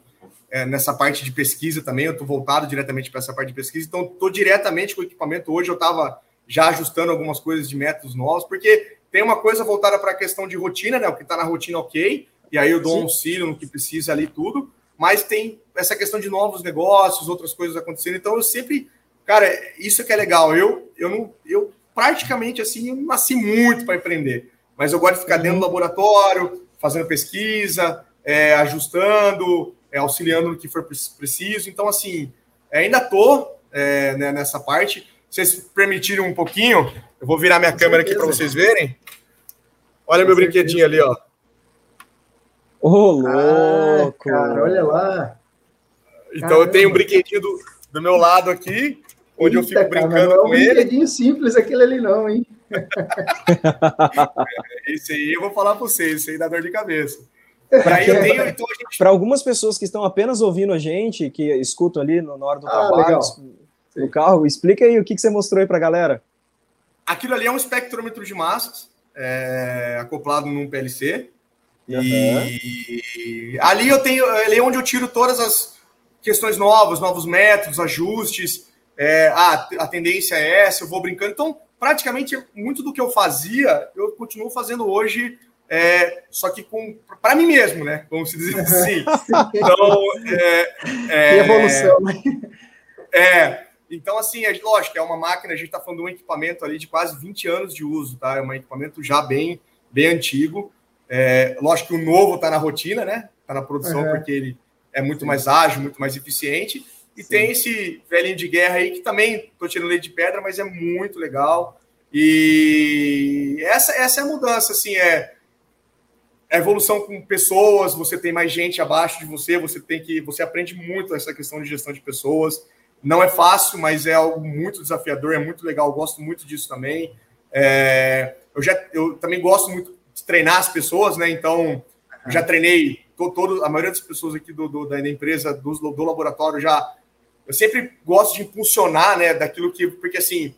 é, nessa parte de pesquisa também, eu estou voltado diretamente para essa parte de pesquisa, então estou diretamente com o equipamento. Hoje eu estava já ajustando algumas coisas de métodos novos, porque tem uma coisa voltada para a questão de rotina, né? O que está na rotina, ok, e aí eu dou um auxílio no que precisa ali, tudo, mas tem essa questão de novos negócios, outras coisas acontecendo, então eu sempre, cara, isso que é legal. Eu, eu não, eu praticamente assim, eu nasci muito para empreender, mas eu gosto de ficar dentro do uhum. laboratório, fazendo pesquisa, é, ajustando, é, auxiliando no que for preciso. Então, assim, ainda estou é, né, nessa parte. Vocês permitirem um pouquinho, eu vou virar minha Com câmera certeza. aqui para vocês verem. Olha Com meu certeza. brinquedinho ali, ó. Ô, oh, louco! Ah, cara, olha lá. Então Caramba. eu tenho um brinquedinho do, do meu lado aqui, onde Eita, eu fico brincando cara, não é um com ele. Não é um brinquedinho simples aquele ali não, hein? esse aí eu vou falar para vocês, esse aí dá dor de cabeça. Para então, gente... algumas pessoas que estão apenas ouvindo a gente, que escutam ali no, na hora do ah, trabalho, no carro, explica aí o que, que você mostrou aí para a galera. Aquilo ali é um espectrômetro de massas, é, acoplado num PLC. Uhum. E ali eu tenho, ali é onde eu tiro todas as questões novas, novos métodos, ajustes. É, ah, a tendência é essa, eu vou brincando. Então, praticamente muito do que eu fazia, eu continuo fazendo hoje é, só que com para mim mesmo, né? Vamos dizer assim. então, é, é, evolução, né? É, então, assim, é lógico, é uma máquina, a gente está falando de um equipamento ali de quase 20 anos de uso, tá? É um equipamento já bem, bem antigo. É, lógico que o novo está na rotina, né? Está na produção uhum. porque ele é muito Sim. mais ágil, muito mais eficiente. E Sim. tem esse velhinho de guerra aí que também estou tirando leite de pedra, mas é muito legal. E essa, essa é a mudança, assim, é a evolução com pessoas, você tem mais gente abaixo de você, você tem que, você aprende muito essa questão de gestão de pessoas. Não é fácil, mas é algo muito desafiador, é muito legal, gosto muito disso também. É, eu já, eu também gosto muito de treinar as pessoas, né? Então, já treinei todo, todo, a maioria das pessoas aqui do, do da empresa, do, do laboratório, já. Eu sempre gosto de impulsionar, né? Daquilo que, porque assim,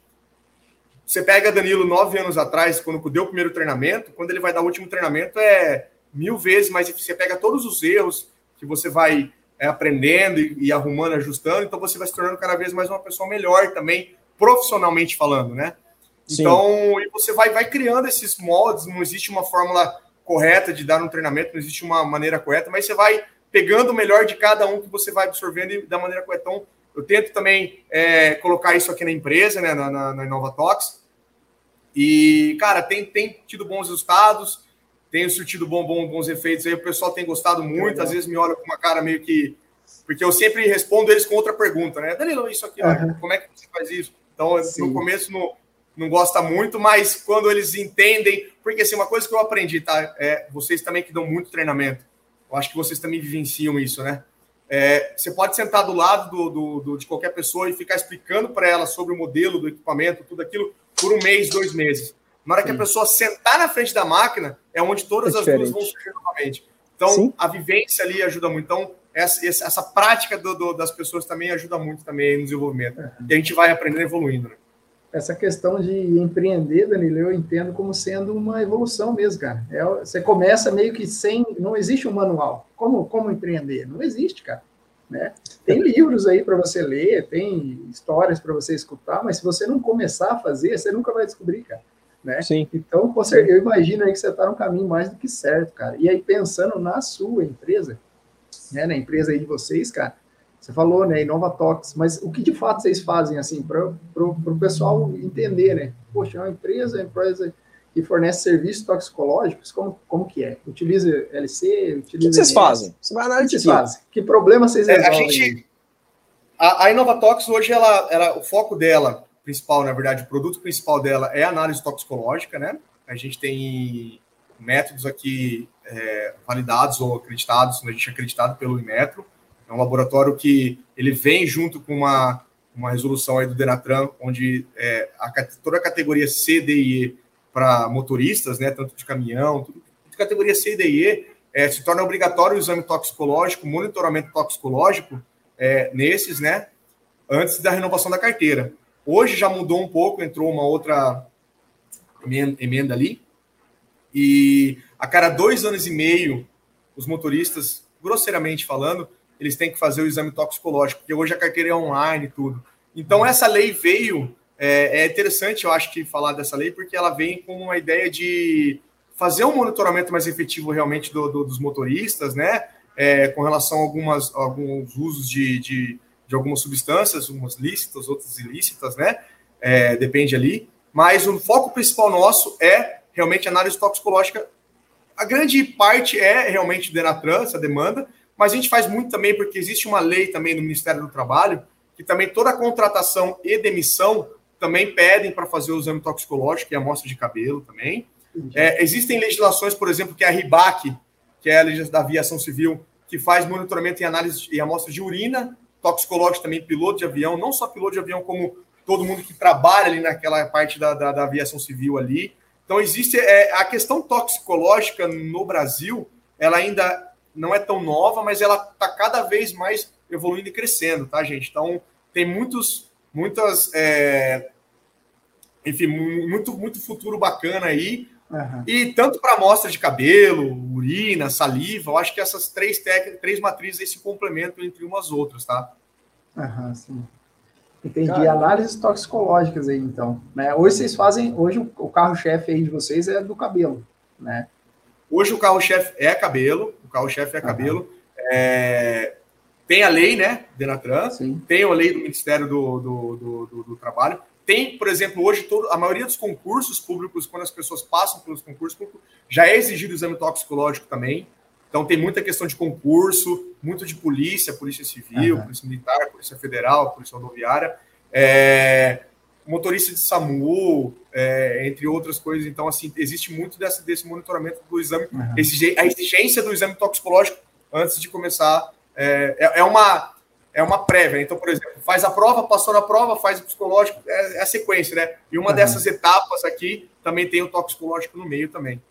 você pega Danilo nove anos atrás, quando deu o primeiro treinamento, quando ele vai dar o último treinamento é mil vezes mais difícil. Você pega todos os erros que você vai é, aprendendo e, e, arrumando, ajustando, então você vai se tornando cada vez mais uma pessoa melhor também, profissionalmente falando, né? Sim. Então, e você vai, vai criando esses moldes, não existe uma fórmula correta de dar um treinamento, não existe uma maneira correta, mas você vai pegando o melhor de cada um que você vai absorvendo e da maneira correta. Então, eu tento também é, colocar isso aqui na empresa, né, na, na, na Inovatox. E, cara, tem, tem tido bons resultados, tem surtido bom, bom, bons efeitos aí. O pessoal tem gostado muito, às vezes me olha com uma cara meio que. Porque eu sempre respondo eles com outra pergunta, né? Danilo, isso aqui, uhum. como é que você faz isso? Então, Sim. no começo não, não gosta muito, mas quando eles entendem. Porque, assim, uma coisa que eu aprendi, tá? É, vocês também que dão muito treinamento. Eu acho que vocês também vivenciam isso, né? É, você pode sentar do lado do, do, do, de qualquer pessoa e ficar explicando para ela sobre o modelo do equipamento, tudo aquilo, por um mês, dois meses. Na hora Sim. que a pessoa sentar na frente da máquina, é onde todas é as duas vão surgir novamente. Então, Sim. a vivência ali ajuda muito. Então, essa, essa prática do, das pessoas também ajuda muito também no desenvolvimento. Uhum. E a gente vai aprendendo evoluindo. Né? Essa questão de empreender, Danilo, eu entendo como sendo uma evolução mesmo, cara. É, você começa meio que sem. Não existe um manual. Como, como empreender? Não existe, cara. Né? Tem livros aí para você ler, tem histórias para você escutar, mas se você não começar a fazer, você nunca vai descobrir, cara. Né? Sim. Então, com certeza, eu imagino aí que você está no caminho mais do que certo, cara. E aí, pensando na sua empresa, né, na empresa aí de vocês, cara, você falou, né, Inovatox, mas o que de fato vocês fazem, assim, para o pessoal entender, né? Poxa, é uma empresa, uma empresa que fornece serviços toxicológicos, como, como que é? Utiliza LC? Utiliza o que vocês fazem? Você vai analisar que, que problema vocês resolvem? É, a gente, a, a Inovatox hoje, ela, ela, o foco dela, principal, na verdade, o produto principal dela é análise toxicológica, né? A gente tem métodos aqui é, validados ou acreditados, a gente é acreditado pelo Inmetro. É um laboratório que ele vem junto com uma, uma resolução aí do Denatran, onde é, a, toda a categoria C, D e E para motoristas, né, tanto de caminhão, tudo, de categoria C, D e E, é, se torna obrigatório o exame toxicológico, monitoramento toxicológico é, nesses, né, antes da renovação da carteira. Hoje já mudou um pouco, entrou uma outra emenda, ali, e a cada dois anos e meio, os motoristas, grosseiramente falando, eles têm que fazer o exame toxicológico, porque hoje a carteira é online e tudo. Então, essa lei veio. É, é, interessante, eu acho, que falar dessa lei, porque ela vem com uma ideia de fazer um monitoramento mais efetivo realmente do, do, dos motoristas, né? É, com relação a algumas, alguns usos de, de, de, algumas substâncias, umas lícitas, outras ilícitas, né? É, depende ali. Mas o foco principal nosso é realmente análise toxicológica. A grande parte é realmente Denatran, essa demanda, mas a gente faz muito também porque existe uma lei também no Ministério do Trabalho que também toda contratação e demissão também pedem para fazer o exame toxicológico e é amostra de cabelo também. É, existem legislações, por exemplo, que é a RIBAC, que é a legislação da aviação civil, que faz monitoramento e análise e amostra de urina, toxicológico também, piloto de avião, não só piloto de avião, como todo mundo que trabalha ali naquela parte da, da, da aviação civil ali. Então, existe é, a questão toxicológica no Brasil, ela ainda não é tão nova, mas ela está cada vez mais evoluindo e crescendo, tá, gente? Então, tem muitos, muitas, é, enfim, muito, muito futuro bacana aí. Uhum. E tanto para amostra de cabelo, urina, saliva, eu acho que essas três técnicas, três matrizes aí se complementam entre umas outras, tá? Aham, uhum, sim. Entendi. Cara, Análises toxicológicas aí, então. Né? Hoje vocês fazem, hoje o carro-chefe aí de vocês é do cabelo, né? Hoje o carro-chefe é cabelo, o carro-chefe é cabelo. Uhum. É, tem a lei, né, Denatran, Sim. tem a lei do Ministério do, do, do, do, do Trabalho. Tem, por exemplo, hoje todo, a maioria dos concursos públicos, quando as pessoas passam pelos concursos públicos, já é exigido o exame toxicológico também. Então tem muita questão de concurso, muito de polícia, polícia civil, uhum. polícia militar, polícia federal, polícia rodoviária. É, motorista de SAMU, é, entre outras coisas. Então, assim, existe muito dessa, desse monitoramento do exame, uhum. a exigência do exame toxicológico antes de começar. É, é, é uma, é uma prévia. Então, por exemplo, faz a prova, passou na prova, faz o psicológico, é, é a sequência, né? E uma uhum. dessas etapas aqui também tem o toxicológico no meio também.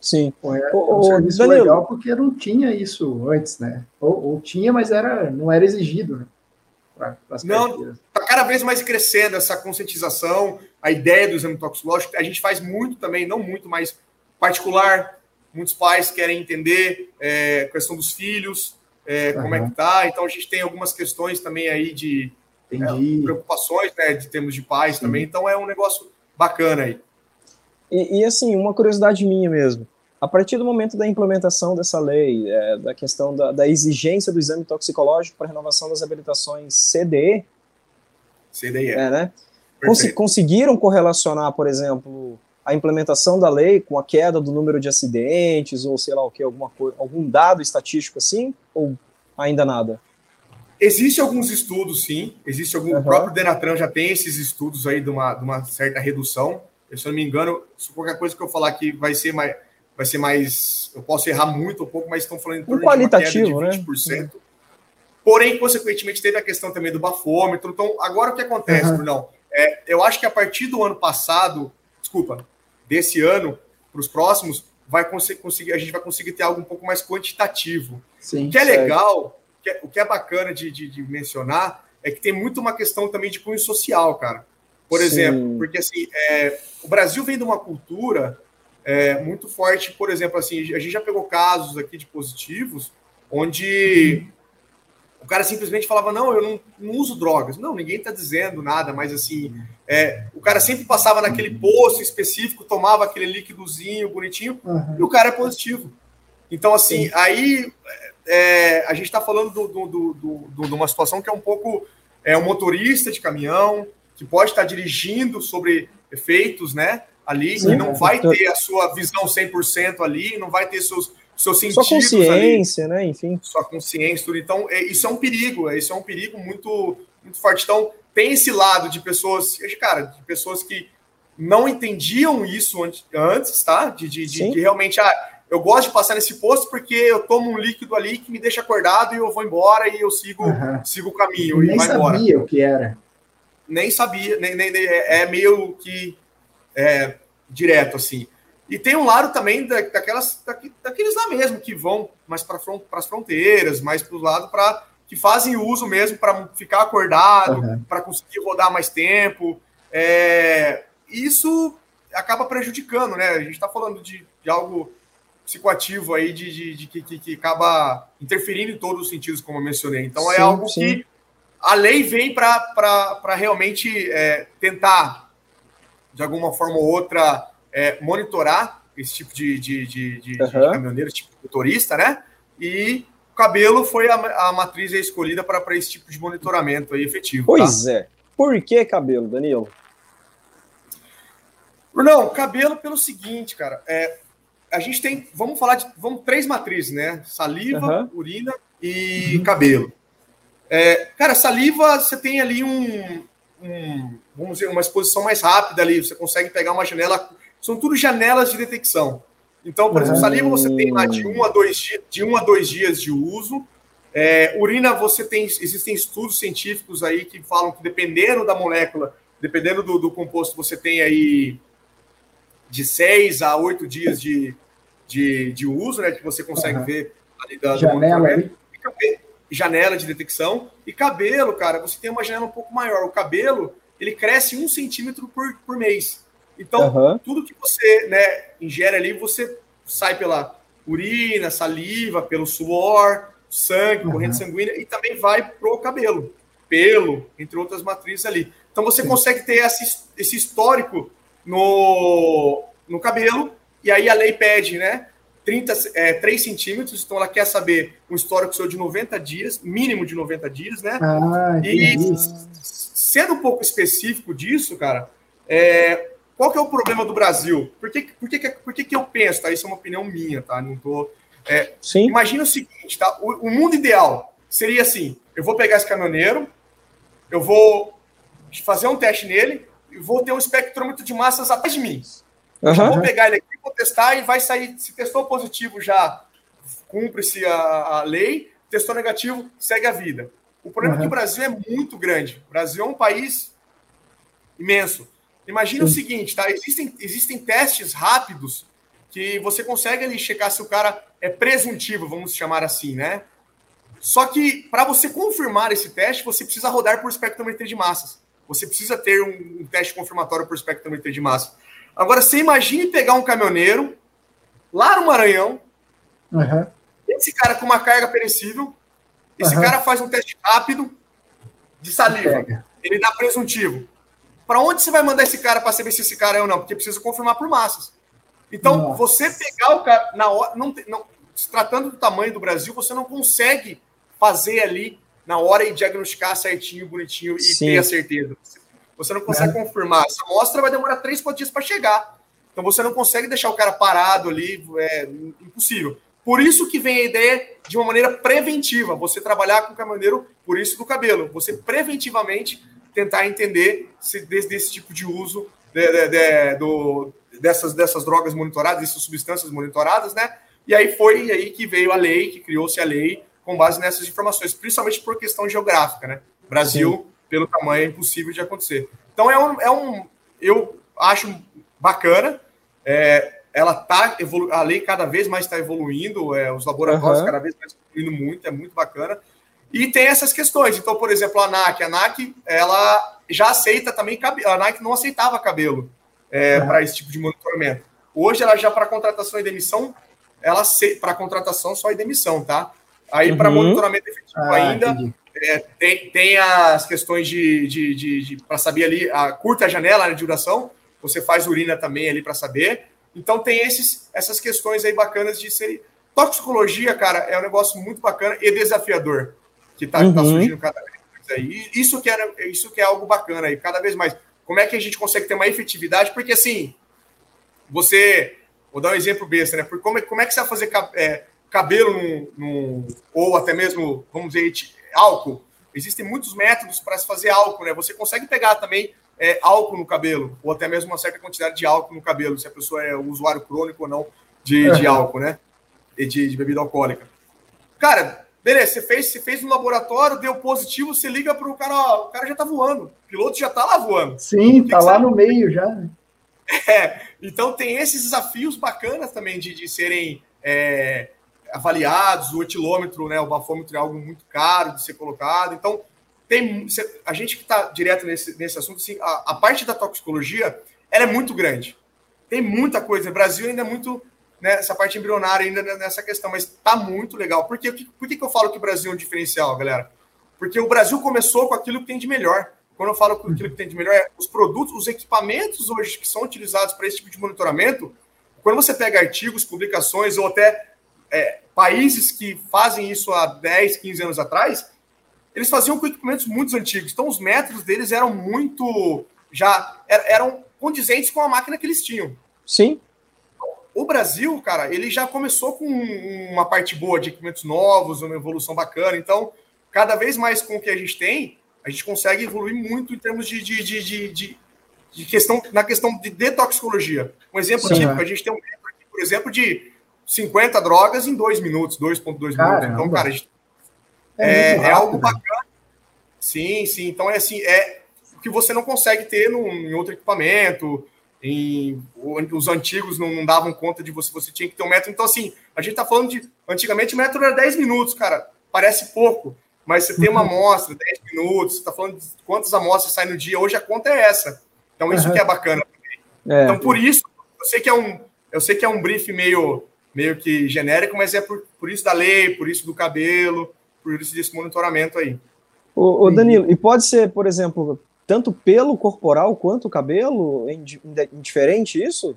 Sim. Pô, é, um serviço Danilo. legal porque não tinha isso antes, né? Ou, ou tinha, mas era, não era exigido, né? Pra, não, está cada vez mais crescendo essa conscientização, a ideia do exame toxicológico. A gente faz muito também, não muito, mas particular. Muitos pais querem entender é, a questão dos filhos, é, uhum. como é que tá. Então a gente tem algumas questões também aí de é, preocupações, né, de termos de pais Sim. também. Então é um negócio bacana aí. E, e, assim, uma curiosidade minha mesmo. A partir do momento da implementação dessa lei, é, da questão da, da, exigência do exame toxicológico para renovação das habilitações CDE, CDE. É, né? Cons conseguiram correlacionar, por exemplo, a implementação da lei com a queda do número de acidentes ou sei lá o que, alguma coisa, algum dado estatístico assim, ou ainda nada? Existe alguns estudos, sim. Existe algum. Uhum. O próprio Denatran já tem esses estudos aí de uma, de uma certa redução. Eu, se eu não me engano, se qualquer coisa que eu falar aqui vai ser mais vai ser mais. Eu posso errar muito ou pouco, mas estão falando em torno um qualitativo, de uma queda de 20%. Né? Porém, consequentemente, teve a questão também do bafômetro. Então, agora o que acontece, uhum. Brunão? É, eu acho que a partir do ano passado, desculpa, desse ano para os próximos, vai conseguir, a gente vai conseguir ter algo um pouco mais quantitativo. Sim, o que é certo. legal, o que é, o que é bacana de, de, de, mencionar, é que tem muito uma questão também de cunho social, cara. Por Sim. exemplo, porque assim, é, o Brasil vem de uma cultura é, muito forte. Por exemplo, assim, a gente já pegou casos aqui de positivos onde o cara simplesmente falava: Não, eu não, não uso drogas. Não, ninguém está dizendo nada, mas assim, é, o cara sempre passava naquele poço específico, tomava aquele líquidozinho bonitinho uhum. e o cara é positivo. Então, assim, Sim. aí é, a gente está falando do, do, do, de uma situação que é um pouco. É um motorista de caminhão que pode estar dirigindo sobre efeitos, né? ali, Sim, e não vai ter a sua visão 100% ali, não vai ter seus, seus sentidos Sua consciência, ali, né, enfim. Sua consciência, tudo. Então, é, isso é um perigo, é, isso é um perigo muito, muito forte. Então, tem esse lado de pessoas, cara, de pessoas que não entendiam isso antes, tá? De, de, de, de realmente, ah, eu gosto de passar nesse posto porque eu tomo um líquido ali que me deixa acordado e eu vou embora e eu sigo, uhum. sigo o caminho. Nem sabia embora. o que era. Nem sabia, nem, nem, nem é, é meio que é, direto, assim. E tem um lado também da, daquelas, daqueles lá mesmo que vão mais para front, as fronteiras, mais para o lado para que fazem uso mesmo para ficar acordado, uhum. para conseguir rodar mais tempo. É, isso acaba prejudicando, né? A gente está falando de, de, algo psicoativo aí, de, de, de que, que, acaba interferindo em todos os sentidos, como eu mencionei. Então é sim, é algo sim. que a lei vem para realmente é, tentar, de alguma forma ou outra, é, monitorar esse tipo de, de, de, de, uhum. de caminhoneiro, tipo de motorista, né? E o cabelo foi a, a matriz escolhida para esse tipo de monitoramento aí efetivo. Pois tá? é. Por que cabelo, Danilo? Não, cabelo pelo seguinte, cara. É, a gente tem, vamos falar de, vamos três matrizes, né? Saliva, uhum. urina e uhum. cabelo. É, cara, saliva, você tem ali um, um, vamos dizer, uma exposição mais rápida ali. Você consegue pegar uma janela são tudo janelas de detecção. Então, por exemplo, saliva você tem lá de um a dois, dias, de um a dois dias de uso. É, urina, você tem. Existem estudos científicos aí que falam que dependendo da molécula, dependendo do, do composto, você tem aí de seis a oito dias de, de, de uso, né? Que você consegue uhum. ver ali da, janela. Ali. Janela de detecção. E cabelo, cara, você tem uma janela um pouco maior. O cabelo, ele cresce um centímetro por, por mês. Então, uhum. tudo que você né, ingere ali, você sai pela urina, saliva, pelo suor, sangue, uhum. corrente sanguínea, e também vai pro cabelo, pelo, entre outras matrizes ali. Então, você Sim. consegue ter esse, esse histórico no, no cabelo, e aí a lei pede, né? 30, é, 3 centímetros, então ela quer saber um histórico seu de 90 dias, mínimo de 90 dias, né? Ah, e sendo um pouco específico disso, cara, é, qual que é o problema do Brasil? Por que, por que, por que, que eu penso, tá? Isso é uma opinião minha, tá? Não tô. É, Sim. Imagina o seguinte, tá? O, o, mundo ideal seria assim: eu vou pegar esse caminhoneiro, eu vou fazer um teste nele e vou ter um espectrômetro de massas atrás de mim. Uhum. Vou pegar ele aqui, vou testar e vai sair. Se testou positivo, já cumpre-se a, a, lei, testou negativo, segue a vida. O problema uhum. é que o Brasil é muito grande. O Brasil é um país imenso. Imagina o seguinte, tá? Existem, existem testes rápidos que você consegue ali checar se o cara é presuntivo, vamos chamar assim, né? Só que para você confirmar esse teste, você precisa rodar por espectrometria de massas. Você precisa ter um, um teste confirmatório por espectrometria de massa. Agora, você imagine pegar um caminhoneiro lá no Maranhão, uhum. esse cara com uma carga perecível, esse uhum. cara faz um teste rápido de saliva, ele dá presuntivo. Para onde você vai mandar esse cara para saber se esse cara é ou não? Porque precisa confirmar por massas. Então, Nossa. você pegar o cara na hora, não, não, se tratando do tamanho do Brasil, você não consegue fazer ali na hora e diagnosticar certinho, bonitinho e Sim. ter a certeza. Você não consegue é. confirmar. Essa amostra vai demorar três, quatro dias para chegar. Então você não consegue deixar o cara parado ali, é impossível. Por isso que vem a ideia de uma maneira preventiva, você trabalhar com o caminhoneiro por isso do cabelo. Você preventivamente tentar entender se desse, desse tipo de uso de, de, de, do, dessas, dessas drogas monitoradas, dessas substâncias monitoradas, né? E aí foi aí que veio a lei, que criou-se a lei com base nessas informações, principalmente por questão geográfica, né? Brasil, Sim. pelo tamanho, é impossível de acontecer. Então é um, é um eu acho bacana. É, ela tá evolu a lei cada vez mais está evoluindo, é, os laboratórios uhum. cada vez mais evoluindo muito, é muito bacana. E tem essas questões. Então, por exemplo, a ANAC, a ANAC, ela já aceita também cabelo. A ANAC não aceitava cabelo é, uhum. para esse tipo de monitoramento. Hoje, ela já para contratação e demissão, ela para contratação só e demissão, tá? Aí, uhum. para monitoramento efetivo ah, ainda, é, tem, tem as questões de, de, de, de para saber ali a curta janela né, de duração. Você faz urina também ali para saber. Então, tem esses, essas questões aí bacanas de ser. Toxicologia, cara, é um negócio muito bacana e desafiador que está tá uhum. tá surgindo cada vez mais aí. Isso que, era, isso que é algo bacana aí, cada vez mais. Como é que a gente consegue ter uma efetividade? Porque assim, você. Vou dar um exemplo besta, né? Porque como, é, como é que você vai fazer é, cabelo num, num, ou até mesmo, vamos dizer, álcool existem muitos métodos para se fazer álcool, né? Você consegue pegar também é, álcool no cabelo, ou até mesmo uma certa quantidade de álcool no cabelo, se a pessoa é um usuário crônico ou não de, de álcool, né? E de, de, bebida alcoólica. Cara, beleza, você fez, você fez no laboratório, deu positivo, você liga para o cara, ó, o cara já tá voando, o piloto já tá lá voando. Sim, tá lá no meio já. Né? É, então tem esses desafios bacanas também de, de serem é, avaliados, o etilômetro, né, o bafômetro é algo muito caro de ser colocado, então tem a gente que está direto nesse, nesse assunto, assim, a, a, parte da toxicologia ela é muito grande. Tem muita coisa. O Brasil ainda é muito né, parte embrionária ainda nessa questão, mas está muito legal. Por, quê? por que, que eu falo que o Brasil é um diferencial, galera? Porque o Brasil começou com aquilo que tem de melhor. Quando eu falo com aquilo que tem de melhor, é os produtos, os equipamentos hoje que são utilizados para esse tipo de monitoramento. Quando você pega artigos, publicações ou até é, países que fazem isso há 10, 15 anos atrás, eles faziam com equipamentos muito antigos. Então, os métodos deles eram muito. já eram condizentes com a máquina que eles tinham. Sim. O Brasil, cara, ele já começou com uma parte boa de equipamentos novos, uma evolução bacana. Então, cada vez mais com o que a gente tem, a gente consegue evoluir muito em termos de, de, de, de, de, questão, na questão de detoxicologia. Um exemplo Sim, típico, é. a gente tem um aqui, por exemplo, de 50 drogas em 2 minutos, 2,2 minutos. Então, cara, a gente é, é, é algo bacana. Sim, sim. Então é assim, é o que você não consegue ter num, em outro equipamento. Em, os antigos não, não, davam conta de você, você tinha que ter um metro. Então, assim, a gente tá falando de. Antigamente o metro era 10 minutos, cara. Parece pouco, mas você tem uma amostra, 10 minutos, você tá falando de quantas amostras saem no dia. Hoje a conta é essa. Então, isso uhum. que é bacana É. Então, por isso, eu sei que é um, eu sei que é um brief meio, meio que genérico, mas é por, por isso da lei, por isso do cabelo, por isso desse monitoramento aí. O, Danilo, e pode ser, por exemplo, tanto pelo corporal quanto cabelo, indiferente isso?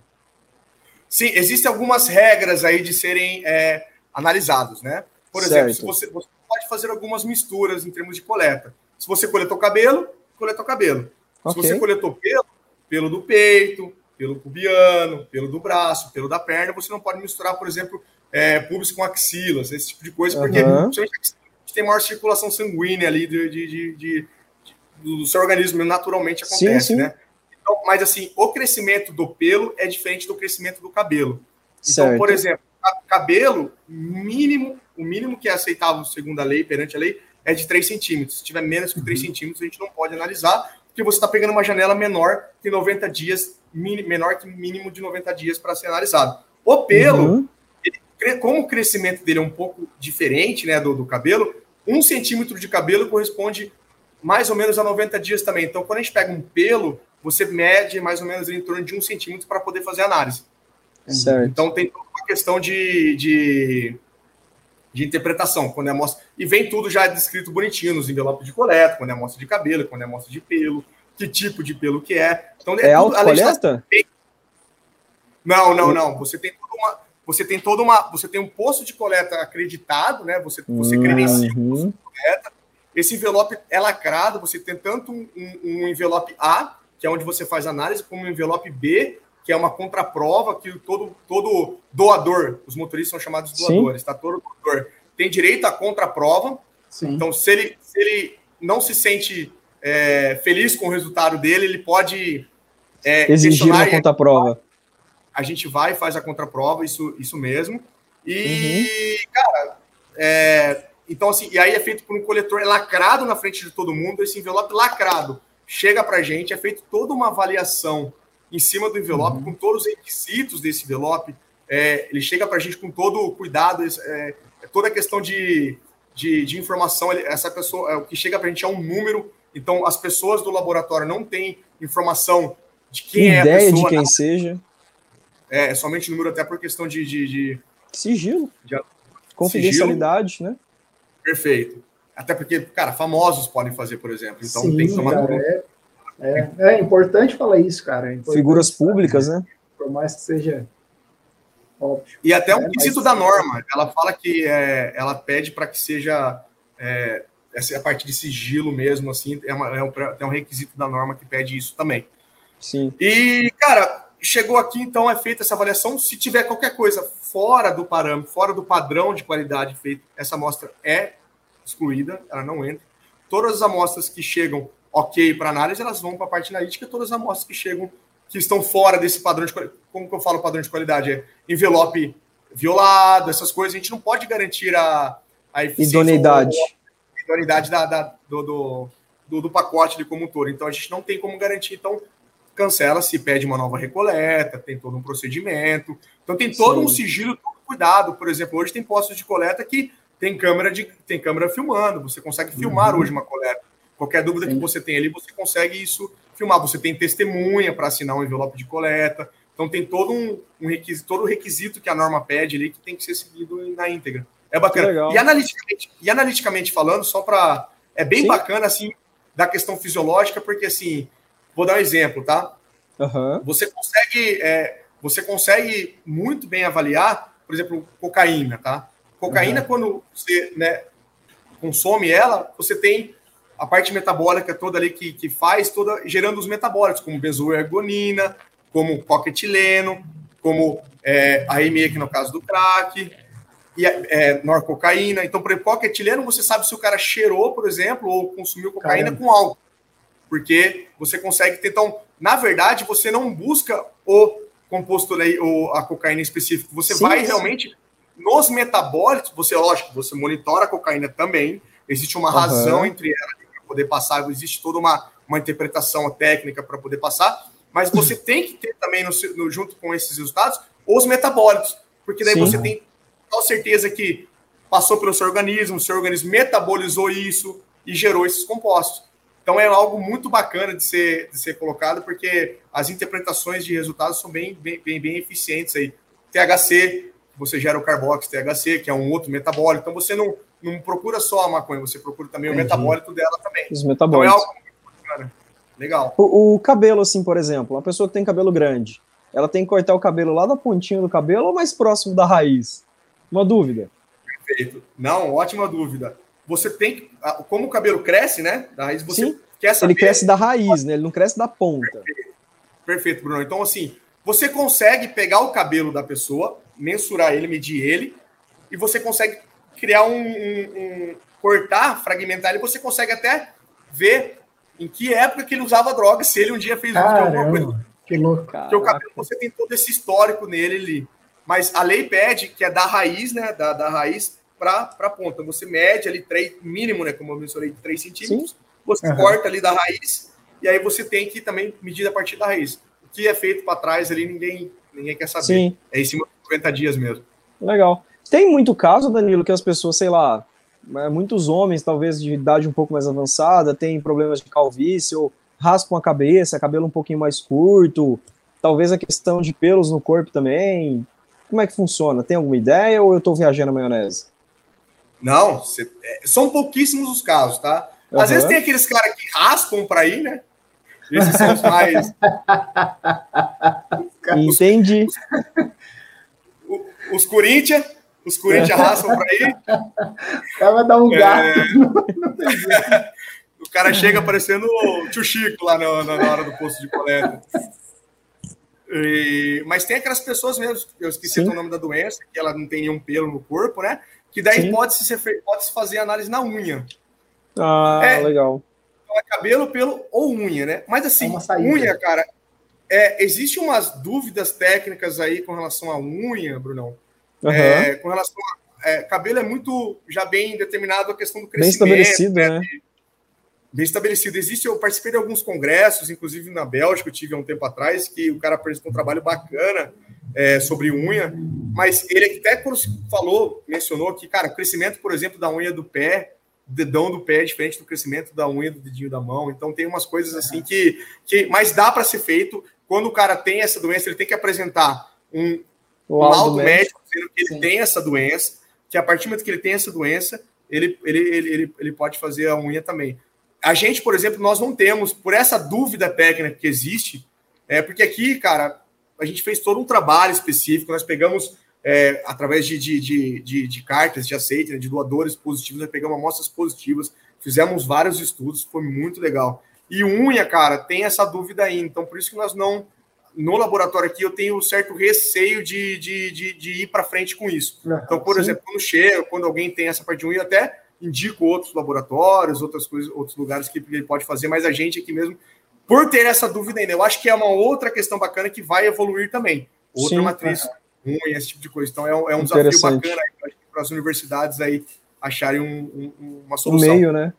Sim, existem algumas regras aí de serem é, analisados, né? Por certo. exemplo, se você, você, pode fazer algumas misturas em termos de coleta. Se você coletou cabelo, coletou cabelo. Okay. Se você coletou pelo, pelo do peito, pelo pubiano, pelo do braço, pelo da perna, você não pode misturar, por exemplo, é, pubis com axilas, esse tipo de coisa, porque uhum tem maior circulação sanguínea ali de, de, de, de do seu organismo, naturalmente acontece, sim, sim. né? Então, mas assim, o crescimento do pelo é diferente do crescimento do cabelo. Então, certo. por exemplo, cabelo, mínimo, o mínimo que é aceitável segundo a lei, perante a lei, é de 3 centímetros. Se tiver menos que 3 uhum. centímetros, a gente não pode analisar, porque você está pegando uma janela menor que 90 dias, menor que mínimo de 90 dias para ser analisado. O pelo, uhum. ele, como o crescimento dele é um pouco diferente né, do, do cabelo, um centímetro de cabelo corresponde mais ou menos a 90 dias também. Então, quando a gente pega um pelo, você mede mais ou menos em torno de um centímetro para poder fazer análise. Certo. Então, tem uma questão de, de, de, interpretação. Quando é amostra, e vem tudo já descrito bonitinho nos envelopes de coleta, quando é amostra de cabelo, quando é amostra de pelo, que tipo de pelo que é. Então, é, é autocoleta? Não, não, não. Você tem toda uma você tem toda uma, você tem um posto de coleta acreditado, né? Você, você uhum. credencia o posto de coleta. Esse envelope é lacrado, você tem tanto um, um, envelope A, que é onde você faz análise, como um envelope B, que é uma contraprova que todo, todo doador, os motoristas são chamados doadores, Sim. tá? Todo doador tem direito à contraprova. Sim. Então, se ele, se ele não se sente é, feliz com o resultado dele, ele pode é, exigir uma contraprova a gente vai e faz a contraprova, isso, isso mesmo. E, uhum. cara, é, então assim, e aí é feito por um coletor lacrado na frente de todo mundo, esse envelope lacrado chega para a gente, é feito toda uma avaliação em cima do envelope, uhum. com todos os requisitos desse envelope, é, ele chega para a gente com todo o cuidado, é, é, toda a questão de, de, de informação, essa pessoa, é, o que chega para a gente é um número, então as pessoas do laboratório não têm informação de quem Ideia é a pessoa. de quem seja é, é somente número até por questão de. de, de sigilo. De, Confidencialidade, sigilo. né? Perfeito. Até porque, cara, famosos podem fazer, por exemplo. Então Sim, tem que tomar cara, é, é, é, importante falar isso, cara. É Figuras públicas, né? Por mais que seja óbvio. E até um é, quesito mas... da norma. Ela fala que é, ela pede para que seja. É, essa é a parte de sigilo mesmo, assim, é, uma, é, um, é um requisito da norma que pede isso também. Sim. E, cara, chegou aqui, então é feita essa avaliação. Se tiver qualquer coisa fora do parâmetro, fora do padrão de qualidade feito, essa amostra é excluída, ela não entra. todas as amostras que chegam ok para análise, elas vão para a parte analítica, todas as amostras que chegam, que estão fora desse padrão de qualidade. Como que eu falo padrão de qualidade? É envelope violado, essas coisas, a gente não pode garantir a, a eficiência. Idoneidade. A idoneidade da, da do, do, do, do, pacote de como um todo. Então a gente não tem como garantir. Então cancela se pede uma nova recoleta, tem todo um procedimento. Então tem todo Sim. um sigilo, todo cuidado. Por exemplo, hoje tem postos de coleta que tem câmera de tem câmera filmando, você consegue filmar uhum. hoje uma coleta. Qualquer dúvida Sim. que você tem ali, você consegue isso filmar. Você tem testemunha para assinar um envelope de coleta. Então tem todo um, um requisito, todo o requisito que a norma pede ali que tem que ser seguido na íntegra. É bacana. E analiticamente, e analiticamente falando, só para é bem Sim. bacana assim da questão fisiológica, porque assim, vou dar um exemplo, tá? Uhum. Você consegue é, você consegue muito bem avaliar, por exemplo, cocaína, tá? Cocaína, uhum. quando você né, consome ela, você tem a parte metabólica toda ali que, que faz, toda gerando os metabólicos, como benzoergonina, como coquetileno, como é, a ME, que no caso do crack, e é, norcocaína. Então, por exemplo, coquetileno, você sabe se o cara cheirou, por exemplo, ou consumiu cocaína Caramba. com álcool. Porque você consegue ter. Então, na verdade, você não busca o composto ou a cocaína específico. Você sim, vai sim. realmente nos metabólicos, você, lógico, você monitora a cocaína também. Existe uma uhum. razão entre elas para poder passar, existe toda uma, uma interpretação técnica para poder passar, mas você tem que ter também, no, no, junto com esses resultados, os metabólicos, porque daí Sim. você tem total certeza que passou pelo seu organismo, o seu organismo metabolizou isso e gerou esses compostos. Então é algo muito bacana de ser, de ser colocado, porque as interpretações de resultados são bem, bem, bem, bem eficientes aí. THC, você gera o carbox THC, que é um outro metabólico. Então você não, não procura só a maconha, você procura também Entendi. o metabólico dela também. Os metabólicos. Então é algo muito bacana. Legal. O, o, cabelo, assim, por exemplo, uma pessoa que tem cabelo grande, ela tem que cortar o cabelo lá da pontinha do cabelo ou mais próximo da raiz? Uma dúvida. Perfeito. Não, ótima dúvida. Você tem que. Como o cabelo cresce, né? Da raiz, você Sim, quer saber. Ele cresce da raiz, né? Ele não cresce da ponta. Perfeito. Perfeito, Bruno. Então, assim, você consegue pegar o cabelo da pessoa, mensurar ele, medir ele, e você consegue criar um, um, um cortar, fragmentar ele, você consegue até ver em que época que ele usava droga, se ele um dia fez Caramba, alguma coisa. Que louco. Porque o cabelo, você tem todo esse histórico nele ali. Mas a lei pede que é da raiz, né? Da, da raiz para a ponta. Você mede ali três, mínimo, né? Como eu mencionei, 3 centímetros. Sim. Você uhum. corta ali da raiz, e aí você tem que também medir a partir da raiz. O que é feito para trás ali, ninguém, ninguém quer saber. Sim. É em cima de 50 dias mesmo. Legal. Tem muito caso, Danilo, que as pessoas, sei lá, é, muitos homens, talvez de idade um pouco mais avançada, têm problemas de calvície ou raspam a cabeça, cabelo um pouquinho mais curto, talvez a questão de pelos no corpo também. Como é que funciona? Tem alguma ideia ou eu estou viajando na maionese? Não, é, são pouquíssimos os casos, tá? Às uhum. vezes tem aqueles caras que raspam para ir, né? Esses são os mais. Entendi. Os, os, os Corinthians os Corinthians raspam para ir. O cara vai dar um gato. É... o cara chega parecendo o tio Chico lá na, na hora do posto de coleta. E... mas tem aquelas pessoas mesmo, eu esqueci Sim. o nome da doença, que ela não tem nenhum pelo no corpo, né? Que daí pode-se pode fazer análise na unha. Ah, é, legal. Então é cabelo, pelo ou unha, né? Mas assim, é unha, cara, é, existe umas dúvidas técnicas aí com relação à unha, Brunão. Uhum. É, com relação a é, cabelo é muito já bem determinado a questão do crescimento. Bem estabelecido, né? né? Bem estabelecido. Existe, eu participei de alguns congressos, inclusive na Bélgica, eu tive há um tempo atrás, que o cara apresentou um trabalho bacana é, sobre unha, mas ele até falou, mencionou que, cara, o crescimento, por exemplo, da unha do pé, dedão do pé é diferente do crescimento da unha do dedinho da mão. Então tem umas coisas assim que, que mas dá para ser feito. Quando o cara tem essa doença, ele tem que apresentar um, laudo médico dizendo que ele Sim. tem essa doença, que a partir do momento que ele tem essa doença, ele, ele, ele, ele, ele pode fazer a unha também. A gente, por exemplo, nós não temos, por essa dúvida técnica que existe, é porque aqui, cara, a gente fez todo um trabalho específico, nós pegamos, é, através de, de, de, de, de cartas de aceite, né, de doadores positivos, nós pegamos amostras positivas, fizemos vários estudos, foi muito legal. E unha, cara, tem essa dúvida aí, então por isso que nós não no laboratório aqui eu tenho um certo receio de, de, de, de ir para frente com isso. então, por sim. exemplo, quando chega, quando alguém tem essa parte de unha, até indico outros laboratórios, outras coisas, outros lugares que ele pode fazer, mas a gente aqui mesmo, por ter essa dúvida ainda, eu acho que é uma outra questão bacana que vai evoluir também. Outra Sim, matriz é. ruim, esse tipo de coisa. Então é um, é um desafio bacana para as universidades aí acharem um, um, uma solução. O meio, né?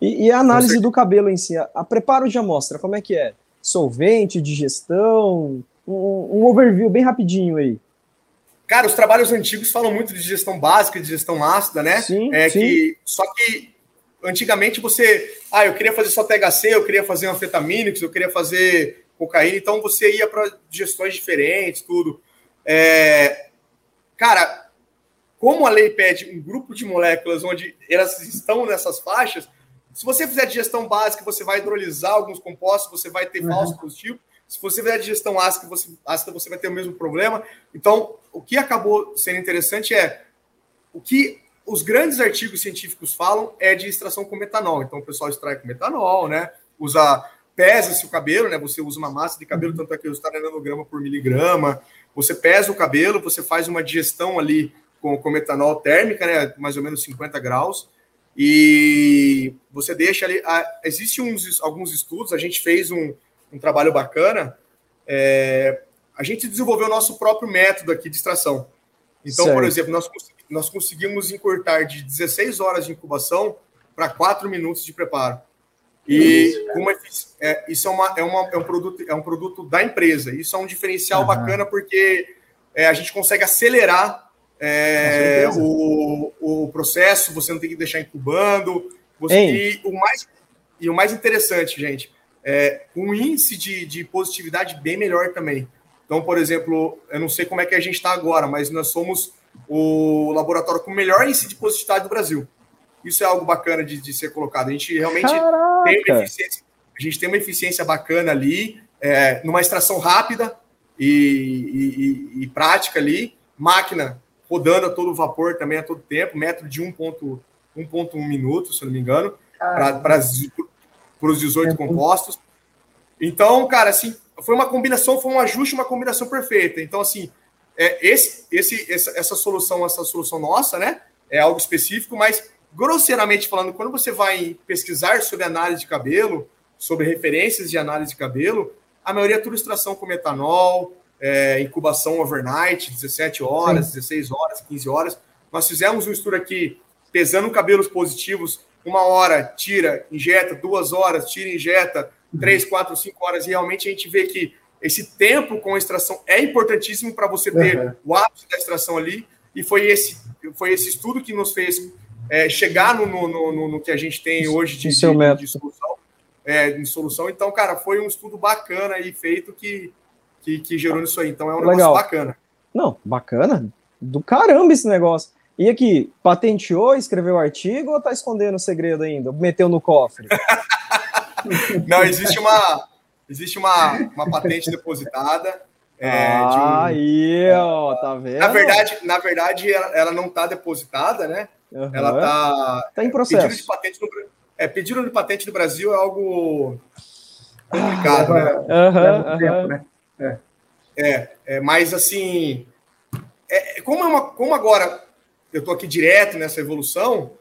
E, e a análise do cabelo em si, a, a, preparo de amostra, como é que é? Solvente, digestão, um, um overview bem rapidinho aí. Cara, os trabalhos antigos falam muito de digestão básica, de digestão ácida, né? Sim, é sim. Que, só que antigamente você, ah, eu queria fazer só THC, eu queria fazer anfetamínicos, eu queria fazer cocaína, então você ia para digestões diferentes, tudo. É, cara, como a lei pede um grupo de moléculas onde elas estão nessas faixas, se você fizer digestão básica, você vai hidrolisar alguns compostos, você vai ter uhum. falso positivo. Se você fizer digestão ácida você, ácida, você vai ter o mesmo problema. Então, o que acabou sendo interessante é o que os grandes artigos científicos falam é de extração com metanol. Então, o pessoal extrai com metanol, né? Usa, pesa-se o cabelo, né? Você usa uma massa de cabelo, tanto é que está nanograma por miligrama. Você pesa o cabelo, você faz uma digestão ali com, com metanol térmica, né? Mais ou menos 50 graus. E você deixa ali. Existem uns, alguns estudos, a gente fez um, um trabalho bacana. É, a gente desenvolveu o nosso próprio método aqui de extração. Então, certo. por exemplo, nós, nós conseguimos encurtar de 16 horas de incubação para 4 minutos de preparo. E uma, é, isso é, uma, é, uma, é, um produto, é um produto da empresa. Isso é um diferencial uhum. bacana porque é, a gente consegue acelerar é, o, o processo, você não tem que deixar incubando. Você, e, o mais, e o mais interessante, gente, é um índice de, de positividade bem melhor também. Então, por exemplo, eu não sei como é que a gente está agora, mas nós somos o laboratório com o melhor índice de positividade do Brasil. Isso é algo bacana de, de ser colocado. A gente realmente Caraca. tem uma eficiência, a gente tem uma eficiência bacana ali, é, numa extração rápida e, e, e prática ali, máquina rodando a todo vapor também a todo tempo, método de 1,1 minuto, se não me engano, para os 18 compostos. Então, cara, assim, foi uma combinação, foi um ajuste, uma combinação perfeita. Então, assim, é, esse, esse, essa, essa solução, essa solução nossa, né, é algo específico, mas grosseiramente falando, quando você vai pesquisar sobre análise de cabelo, sobre referências de análise de cabelo, a maioria é tudo extração com metanol, é, incubação overnight, 17 horas, Sim. 16 horas, 15 horas. Nós fizemos um estudo aqui, pesando cabelos positivos, uma hora, tira, injeta, duas horas, tira, injeta. Três, quatro, cinco horas, e realmente a gente vê que esse tempo com a extração é importantíssimo para você ter uhum. o ápice da extração ali, e foi esse, foi esse estudo que nos fez é, chegar no, no, no, no, que a gente tem hoje de, de, de solução. É, de solução. Então, cara, foi um estudo bacana e feito que que, que gerou isso aí. Então é um Legal. negócio bacana. Não, bacana. Do caramba esse negócio. E aqui, patenteou, escreveu o artigo ou tá escondendo o segredo ainda? Meteu no cofre? Não, existe uma, existe uma, uma patente depositada. É, ah, aí, ó, tá vendo? Na verdade, na verdade ela, ela não tá depositada, né? Uhum. Ela tá. Tá em processo. Pedido de patente no, é, pedido de patente no Brasil é algo complicado, ah, né? Uhum, uhum. Tempo, né? É. é, é mas assim, é, é, como, é uma, como agora eu estou aqui direto nessa evolução,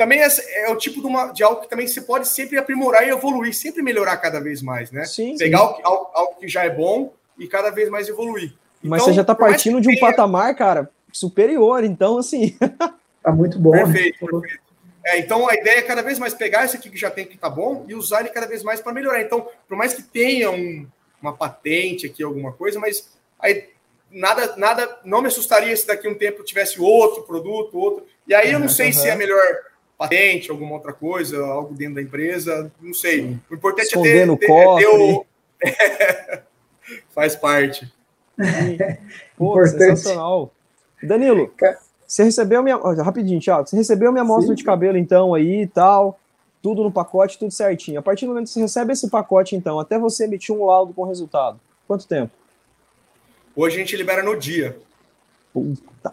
também é, é, o tipo de, uma, de algo que também você pode sempre aprimorar e evoluir, sempre melhorar cada vez mais, né? Sim, Pegar sim. Algo, algo, que já é bom e cada vez mais evoluir. Mas então, você já está partindo de um tenha... patamar, cara, superior, então assim. tá muito bom. Né? Perfeito, né? perfeito. É, então a ideia é cada vez mais pegar esse aqui que já tem que tá bom e usar ele cada vez mais para melhorar. Então, por mais que tenha um, uma patente aqui, alguma coisa, mas aí nada, nada, não me assustaria se daqui a um tempo tivesse outro produto, outro. E aí eu não sei uhum. se é melhor patente, alguma outra coisa, algo dentro da empresa, não sei. O importante Esconder é ter, ter, ter o... Faz parte. Pô, sensacional. Danilo, você recebeu minha. Rapidinho, Thiago. Você recebeu minha amostra Sim. de cabelo, então, aí e tal tudo no pacote, tudo certinho. A partir do momento que você recebe esse pacote, então, até você emitir um laudo com resultado, quanto tempo? Hoje a gente libera no dia. Puta.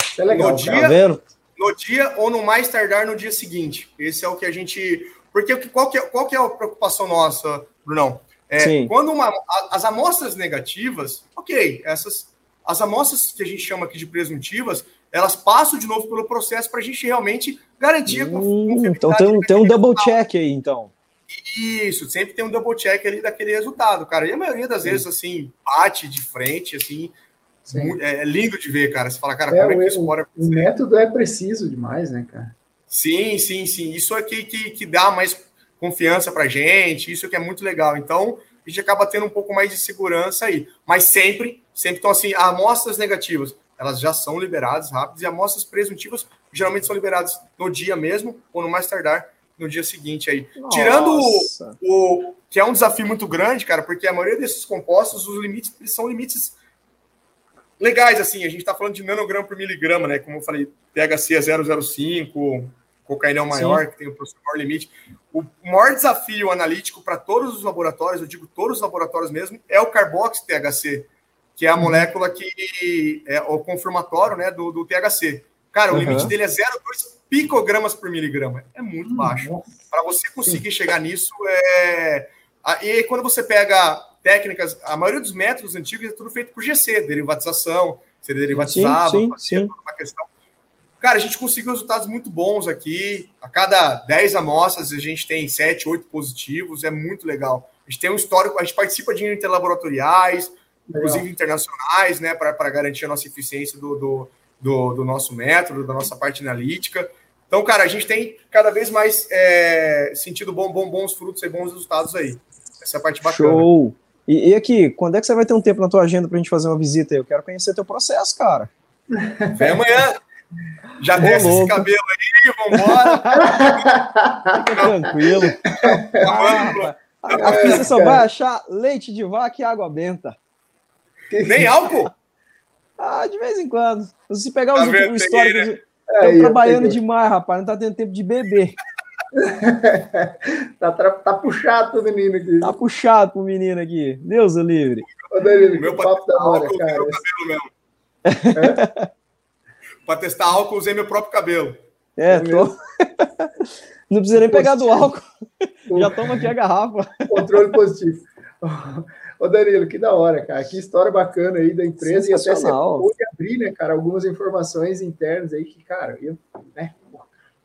Isso é legal. No dia, tá vendo? No dia ou no mais tardar no dia seguinte. Esse é o que a gente. Porque qual que é, qual que é a preocupação nossa, Brunão? É, quando uma, as amostras negativas, ok, essas as amostras que a gente chama aqui de presuntivas, elas passam de novo pelo processo para a gente realmente garantir hum, Então tem um, tem um double check aí, então. Isso, sempre tem um double check ali daquele resultado, cara. E a maioria das vezes, assim, bate de frente, assim, Sim. é lindo de ver, cara. Você fala, cara, é, como é que isso pode acontecer? O método é preciso demais, né, cara? Sim, sim, sim. Isso é que, que, que dá mais confiança pra gente, isso que é muito legal. Então, a gente acaba tendo um pouco mais de segurança aí. Mas sempre, sempre estão assim, amostras negativas, elas já são liberadas rápidas, e amostras presuntivas geralmente são liberadas no dia mesmo, ou no mais tardar no dia seguinte aí. Nossa. Tirando o, o, que é um desafio muito grande, cara, porque a maioria desses compostos, os limites são limites legais, assim, a gente está falando de nanograma por miligrama, né? Como eu falei, THC é 005, cocaína é o maior, Sim. que tem o maior limite. O maior desafio analítico para todos os laboratórios, eu digo todos os laboratórios mesmo, é o carboxy THC, que é a uhum. molécula que é o confirmatório né, do, do THC. Cara, o uhum. limite dele é 0,2 picogramas por miligrama. É muito uhum. baixo. Para você conseguir Sim. chegar nisso, é. E aí, quando você pega técnicas, a maioria dos métodos antigos é tudo feito por GC, derivatização, ser derivatizado, sim, sim, sim. uma questão. Cara, a gente conseguiu resultados muito bons aqui. A cada 10 amostras, a gente tem 7, 8 positivos. É muito legal. A gente tem um histórico, a gente participa de interlaboratoriais, inclusive internacionais, né, para garantir a nossa eficiência do, do, do, do, nosso método, da nossa parte analítica. Então, cara, a gente tem cada vez mais é, sentido bom, bom, bons frutos e bons resultados aí. Essa é a parte bacana. Show! E, e, aqui, quando é que você vai ter um tempo na tua agenda para a gente fazer uma visita? Eu quero conhecer teu processo, cara. Vem amanhã. Já desce esse cabelo aí, vambora. Fica tranquilo. Ah, a, pista só vai achar leite de vaca e água benta. Nem álcool? Ah, de vez em quando. Se pegar os tá últimos históricos, estão trabalhando demais, rapaz. Não tá tendo tempo de beber. tá, tá puxado o menino aqui. Tá puxado pro menino aqui. Deus o livre. Ô, Danilo, meu papo da hora, cara. Meu cabelo mesmo. É? Para testar álcool, usei meu próprio cabelo. É, tô... Não precisa nem pegar do álcool. Já toma aqui a garrafa. Controle positivo. Ô, Danilo, que da hora, cara. Que história bacana aí da empresa. E até você pôde abrir, né, cara, algumas informações internas aí que, cara, eu, né,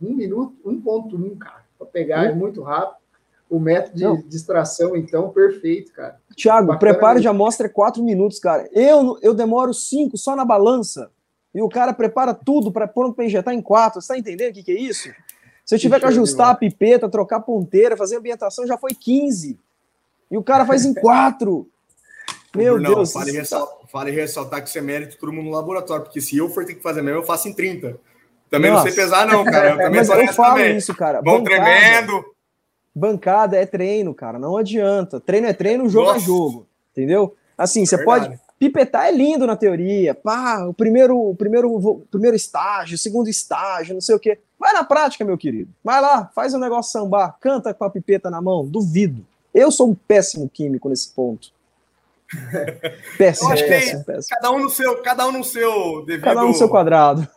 um minuto, 1.1, cara, para pegar, é muito rápido. O método de Não. distração, então, perfeito, cara. Tiago, preparo de amostra é quatro minutos, cara. Eu, eu demoro cinco só na balança. E o cara prepara tudo para pronto para injetar em quatro. Você tá entendendo o que, que é isso? Se eu tiver que ajustar a pipeta, trocar ponteira, fazer ambientação, já foi 15. E o cara faz em quatro. Meu não, Deus. Fale, ressal... fale ressaltar que isso é mérito todo mundo no laboratório, porque se eu for ter que fazer mesmo, eu faço em 30. Também Nossa. não sei pesar, não, cara. Eu também Mas eu falo também. isso, cara. Vão tremendo. Bancada é treino, cara. Não adianta. Treino é treino, jogo é Nossa. é jogo. Entendeu? Assim, você pode Pipetar é lindo na teoria, pá, o primeiro, o primeiro, o primeiro estágio, o segundo estágio, não sei o quê. Vai na prática, meu querido. Vai lá, faz o um negócio sambar, canta com a pipeta na mão, duvido. Eu sou um péssimo químico nesse ponto. péssimo, péssimo, péssimo. Cada um no seu, cada um no seu devido. Cada um no seu quadrado.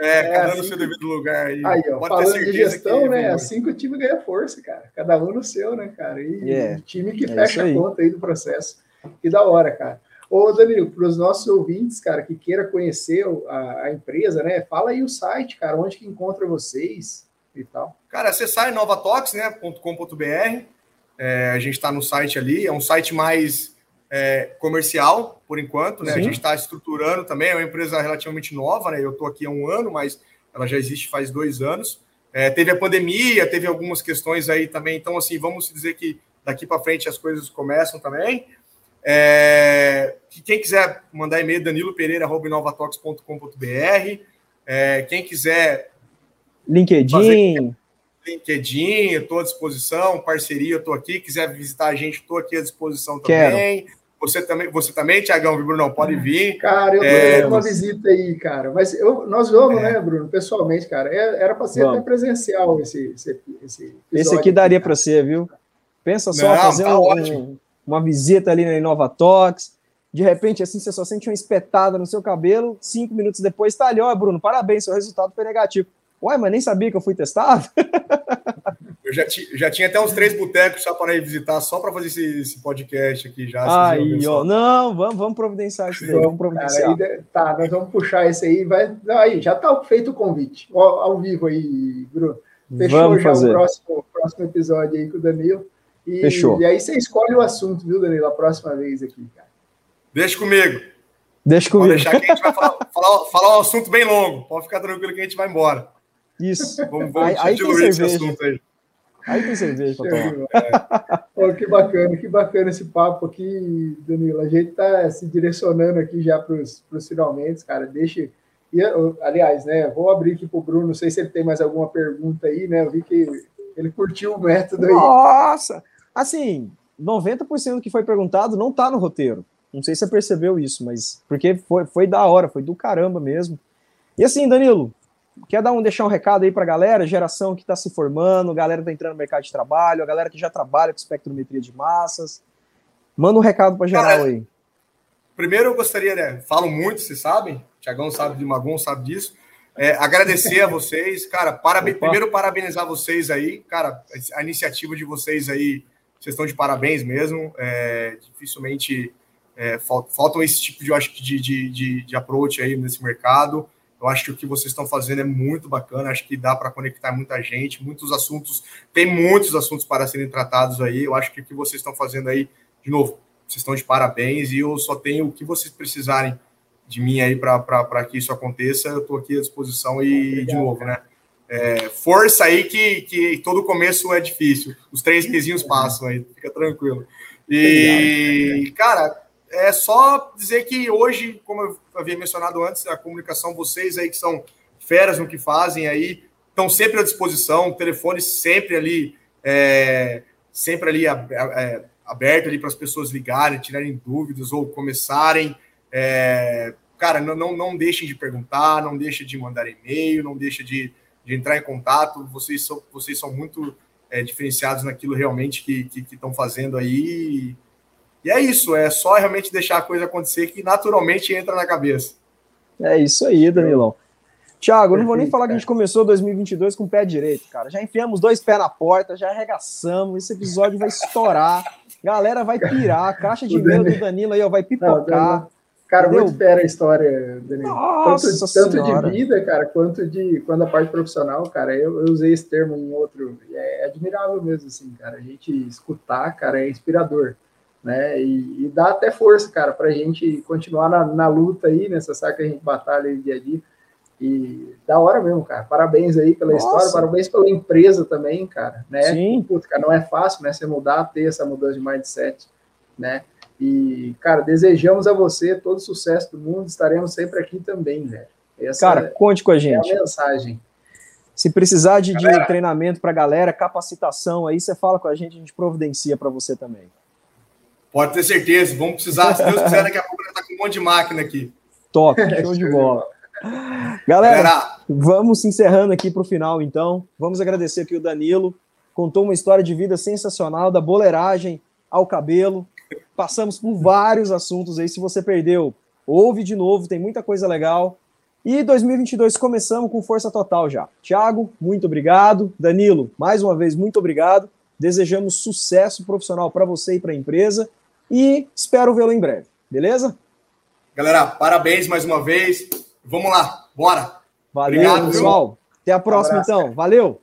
É, cada um no assim seu devido lugar. Aí, aí ó, Pode falando de gestão, que, né? Assim que o time ganha força, cara. Cada um no seu, né, cara? E yeah. É, o time que é fecha a conta aí do processo. Que da hora, cara. Ô, Danilo, para os nossos ouvintes, cara, que queira conhecer a, a, empresa, né? Fala aí o site, cara, onde que encontra vocês e tal. Cara, acessar novatox.com.br. Né, é, a gente está no site ali, é um site mais é, comercial, por enquanto, né? Sim. A gente está estruturando também, é uma empresa relativamente nova, né? Eu estou aqui há um ano, mas ela já existe faz dois anos. É, teve a pandemia, teve algumas questões aí também, então, assim, vamos dizer que daqui para frente as coisas começam também. É, quem quiser mandar e-mail, danilopereira.novatox.com.br. É, quem quiser. LinkedIn. LinkedIn, estou à disposição. Parceria, estou aqui. Quiser visitar a gente, estou aqui à disposição também. Quero. Você também, você também, Tiagão, Bruno, pode vir. Cara, eu é, uma visita aí, cara. Mas eu, nós vamos, é. né, Bruno, pessoalmente, cara. É, era para ser vamos. até presencial esse, esse, esse Esse aqui daria para ser, viu? Pensa só, Não, fazer tá um, uma visita ali na Inovatox, de repente, assim, você só sente uma espetada no seu cabelo, cinco minutos depois tá ali, ó, Bruno, parabéns, seu resultado foi negativo. Ué, mas nem sabia que eu fui testado? Eu já, já tinha até uns três botecos só para ir visitar, só para fazer esse, esse, podcast aqui já. Aí, ó. Não, vamos, vamos providenciar isso daí. Vamos providenciar. Cara, aí, tá, nós vamos puxar esse aí. Vai, aí, já tá feito o convite. Ao, ao vivo aí, Bruno. Fechou vamos já fazer. o próximo, próximo episódio aí com o Danilo. E, Fechou. E aí você escolhe o assunto, viu, Danilo, a próxima vez aqui, cara. Deixa comigo. Deixa comigo. Pode deixar que a gente vai falar, falar, falar um assunto bem longo. Pode ficar tranquilo que a gente vai embora. Isso. Vamos, vamos aí, aí esse assunto aí. Aí tem cerveja para tomar. É. Que bacana, que bacana esse papo aqui, Danilo. A gente está se direcionando aqui já para os finalmente, cara. Deixa. E, aliás, né? Vou abrir aqui para o Bruno, não sei se ele tem mais alguma pergunta aí, né? Eu vi que ele curtiu o método aí. Nossa! Assim, 90% do que foi perguntado não está no roteiro. Não sei se você percebeu isso, mas porque foi, foi da hora, foi do caramba mesmo. E assim, Danilo, quer dar um deixar um recado aí para a galera, geração que está se formando, galera que está entrando no mercado de trabalho, a galera que já trabalha com espectrometria de massas. Manda um recado para geral Cara, aí. Primeiro eu gostaria, né? Falo muito, vocês sabem, o Tiagão sabe de Magon, sabe disso. É, agradecer a vocês, cara. Primeiro parabenizar vocês aí, cara. A iniciativa de vocês aí, vocês estão de parabéns mesmo. É, dificilmente é, faltam esse tipo de, acho, de, de, de, de approach aí nesse mercado. Eu acho que o que vocês estão fazendo é muito bacana, acho que dá para conectar muita gente, muitos assuntos, tem muitos assuntos para serem tratados aí. Eu acho que o que vocês estão fazendo aí, de novo, vocês estão de parabéns e eu só tenho o que vocês precisarem de mim aí para que isso aconteça. Eu estou aqui à disposição e, de novo, né? É, força aí que, que todo começo é difícil. Os três mesinhos passam aí, fica tranquilo. E, cara, é só dizer que hoje, como eu havia mencionado antes, a comunicação, vocês aí que são feras no que fazem aí, estão sempre à disposição, o telefone sempre ali, é, sempre ali é, aberto ali para as pessoas ligarem, tirarem dúvidas ou começarem. É, cara, não, não, não deixem de perguntar, não deixem de mandar e-mail, não deixem de, de entrar em contato. Vocês são, vocês são muito é, diferenciados naquilo realmente que estão que, que fazendo aí. E é isso, é só realmente deixar a coisa acontecer que naturalmente entra na cabeça. É isso aí, Danilão. Tiago, não vou nem falar que a gente começou 2022 com o pé direito, cara. Já enfiamos dois pés na porta, já arregaçamos. Esse episódio vai estourar. Galera vai pirar. A caixa de e-mail do Danilo aí ó, vai pipocar. Cara, Entendeu? muito fera a história, Danilo. Nossa tanto, tanto de vida, cara, quanto de quando a parte profissional, cara. Eu, eu usei esse termo em outro. É admirável mesmo, assim, cara. A gente escutar, cara, é inspirador né? E, e, dá até força, cara, para a gente continuar na, na, luta aí, nessa saca que a gente batalha aí dia a dia. E da hora mesmo, cara. Parabéns aí pela Nossa. história, parabéns pela empresa também, cara. Né? Sim. Puta, cara, não é fácil, né? Você mudar, ter essa mudança de mindset, né? E, cara, desejamos a você todo o sucesso do mundo, estaremos sempre aqui também, velho. Essa cara, conte com a gente. É a mensagem. Se precisar de, de treinamento para galera, capacitação aí, você fala com a gente, a gente providencia para você também. Pode ter certeza. Vamos precisar, se Deus quiser, daqui a pouco já tá com um monte de máquina aqui. Top, show de bola. Galera, Galera, vamos encerrando aqui para o final, então. Vamos agradecer aqui o Danilo. Contou uma história de vida sensacional, da boleiragem ao cabelo. Passamos por vários assuntos aí. Se você perdeu, ouve de novo, tem muita coisa legal. E 2022 começamos com força total já. Thiago, muito obrigado. Danilo, mais uma vez, muito obrigado. Desejamos sucesso profissional para você e para a empresa e espero vê-lo em breve, beleza? Galera, parabéns mais uma vez. Vamos lá, bora. Valeu, Obrigado, pessoal. Viu? Até a próxima, um então. Valeu.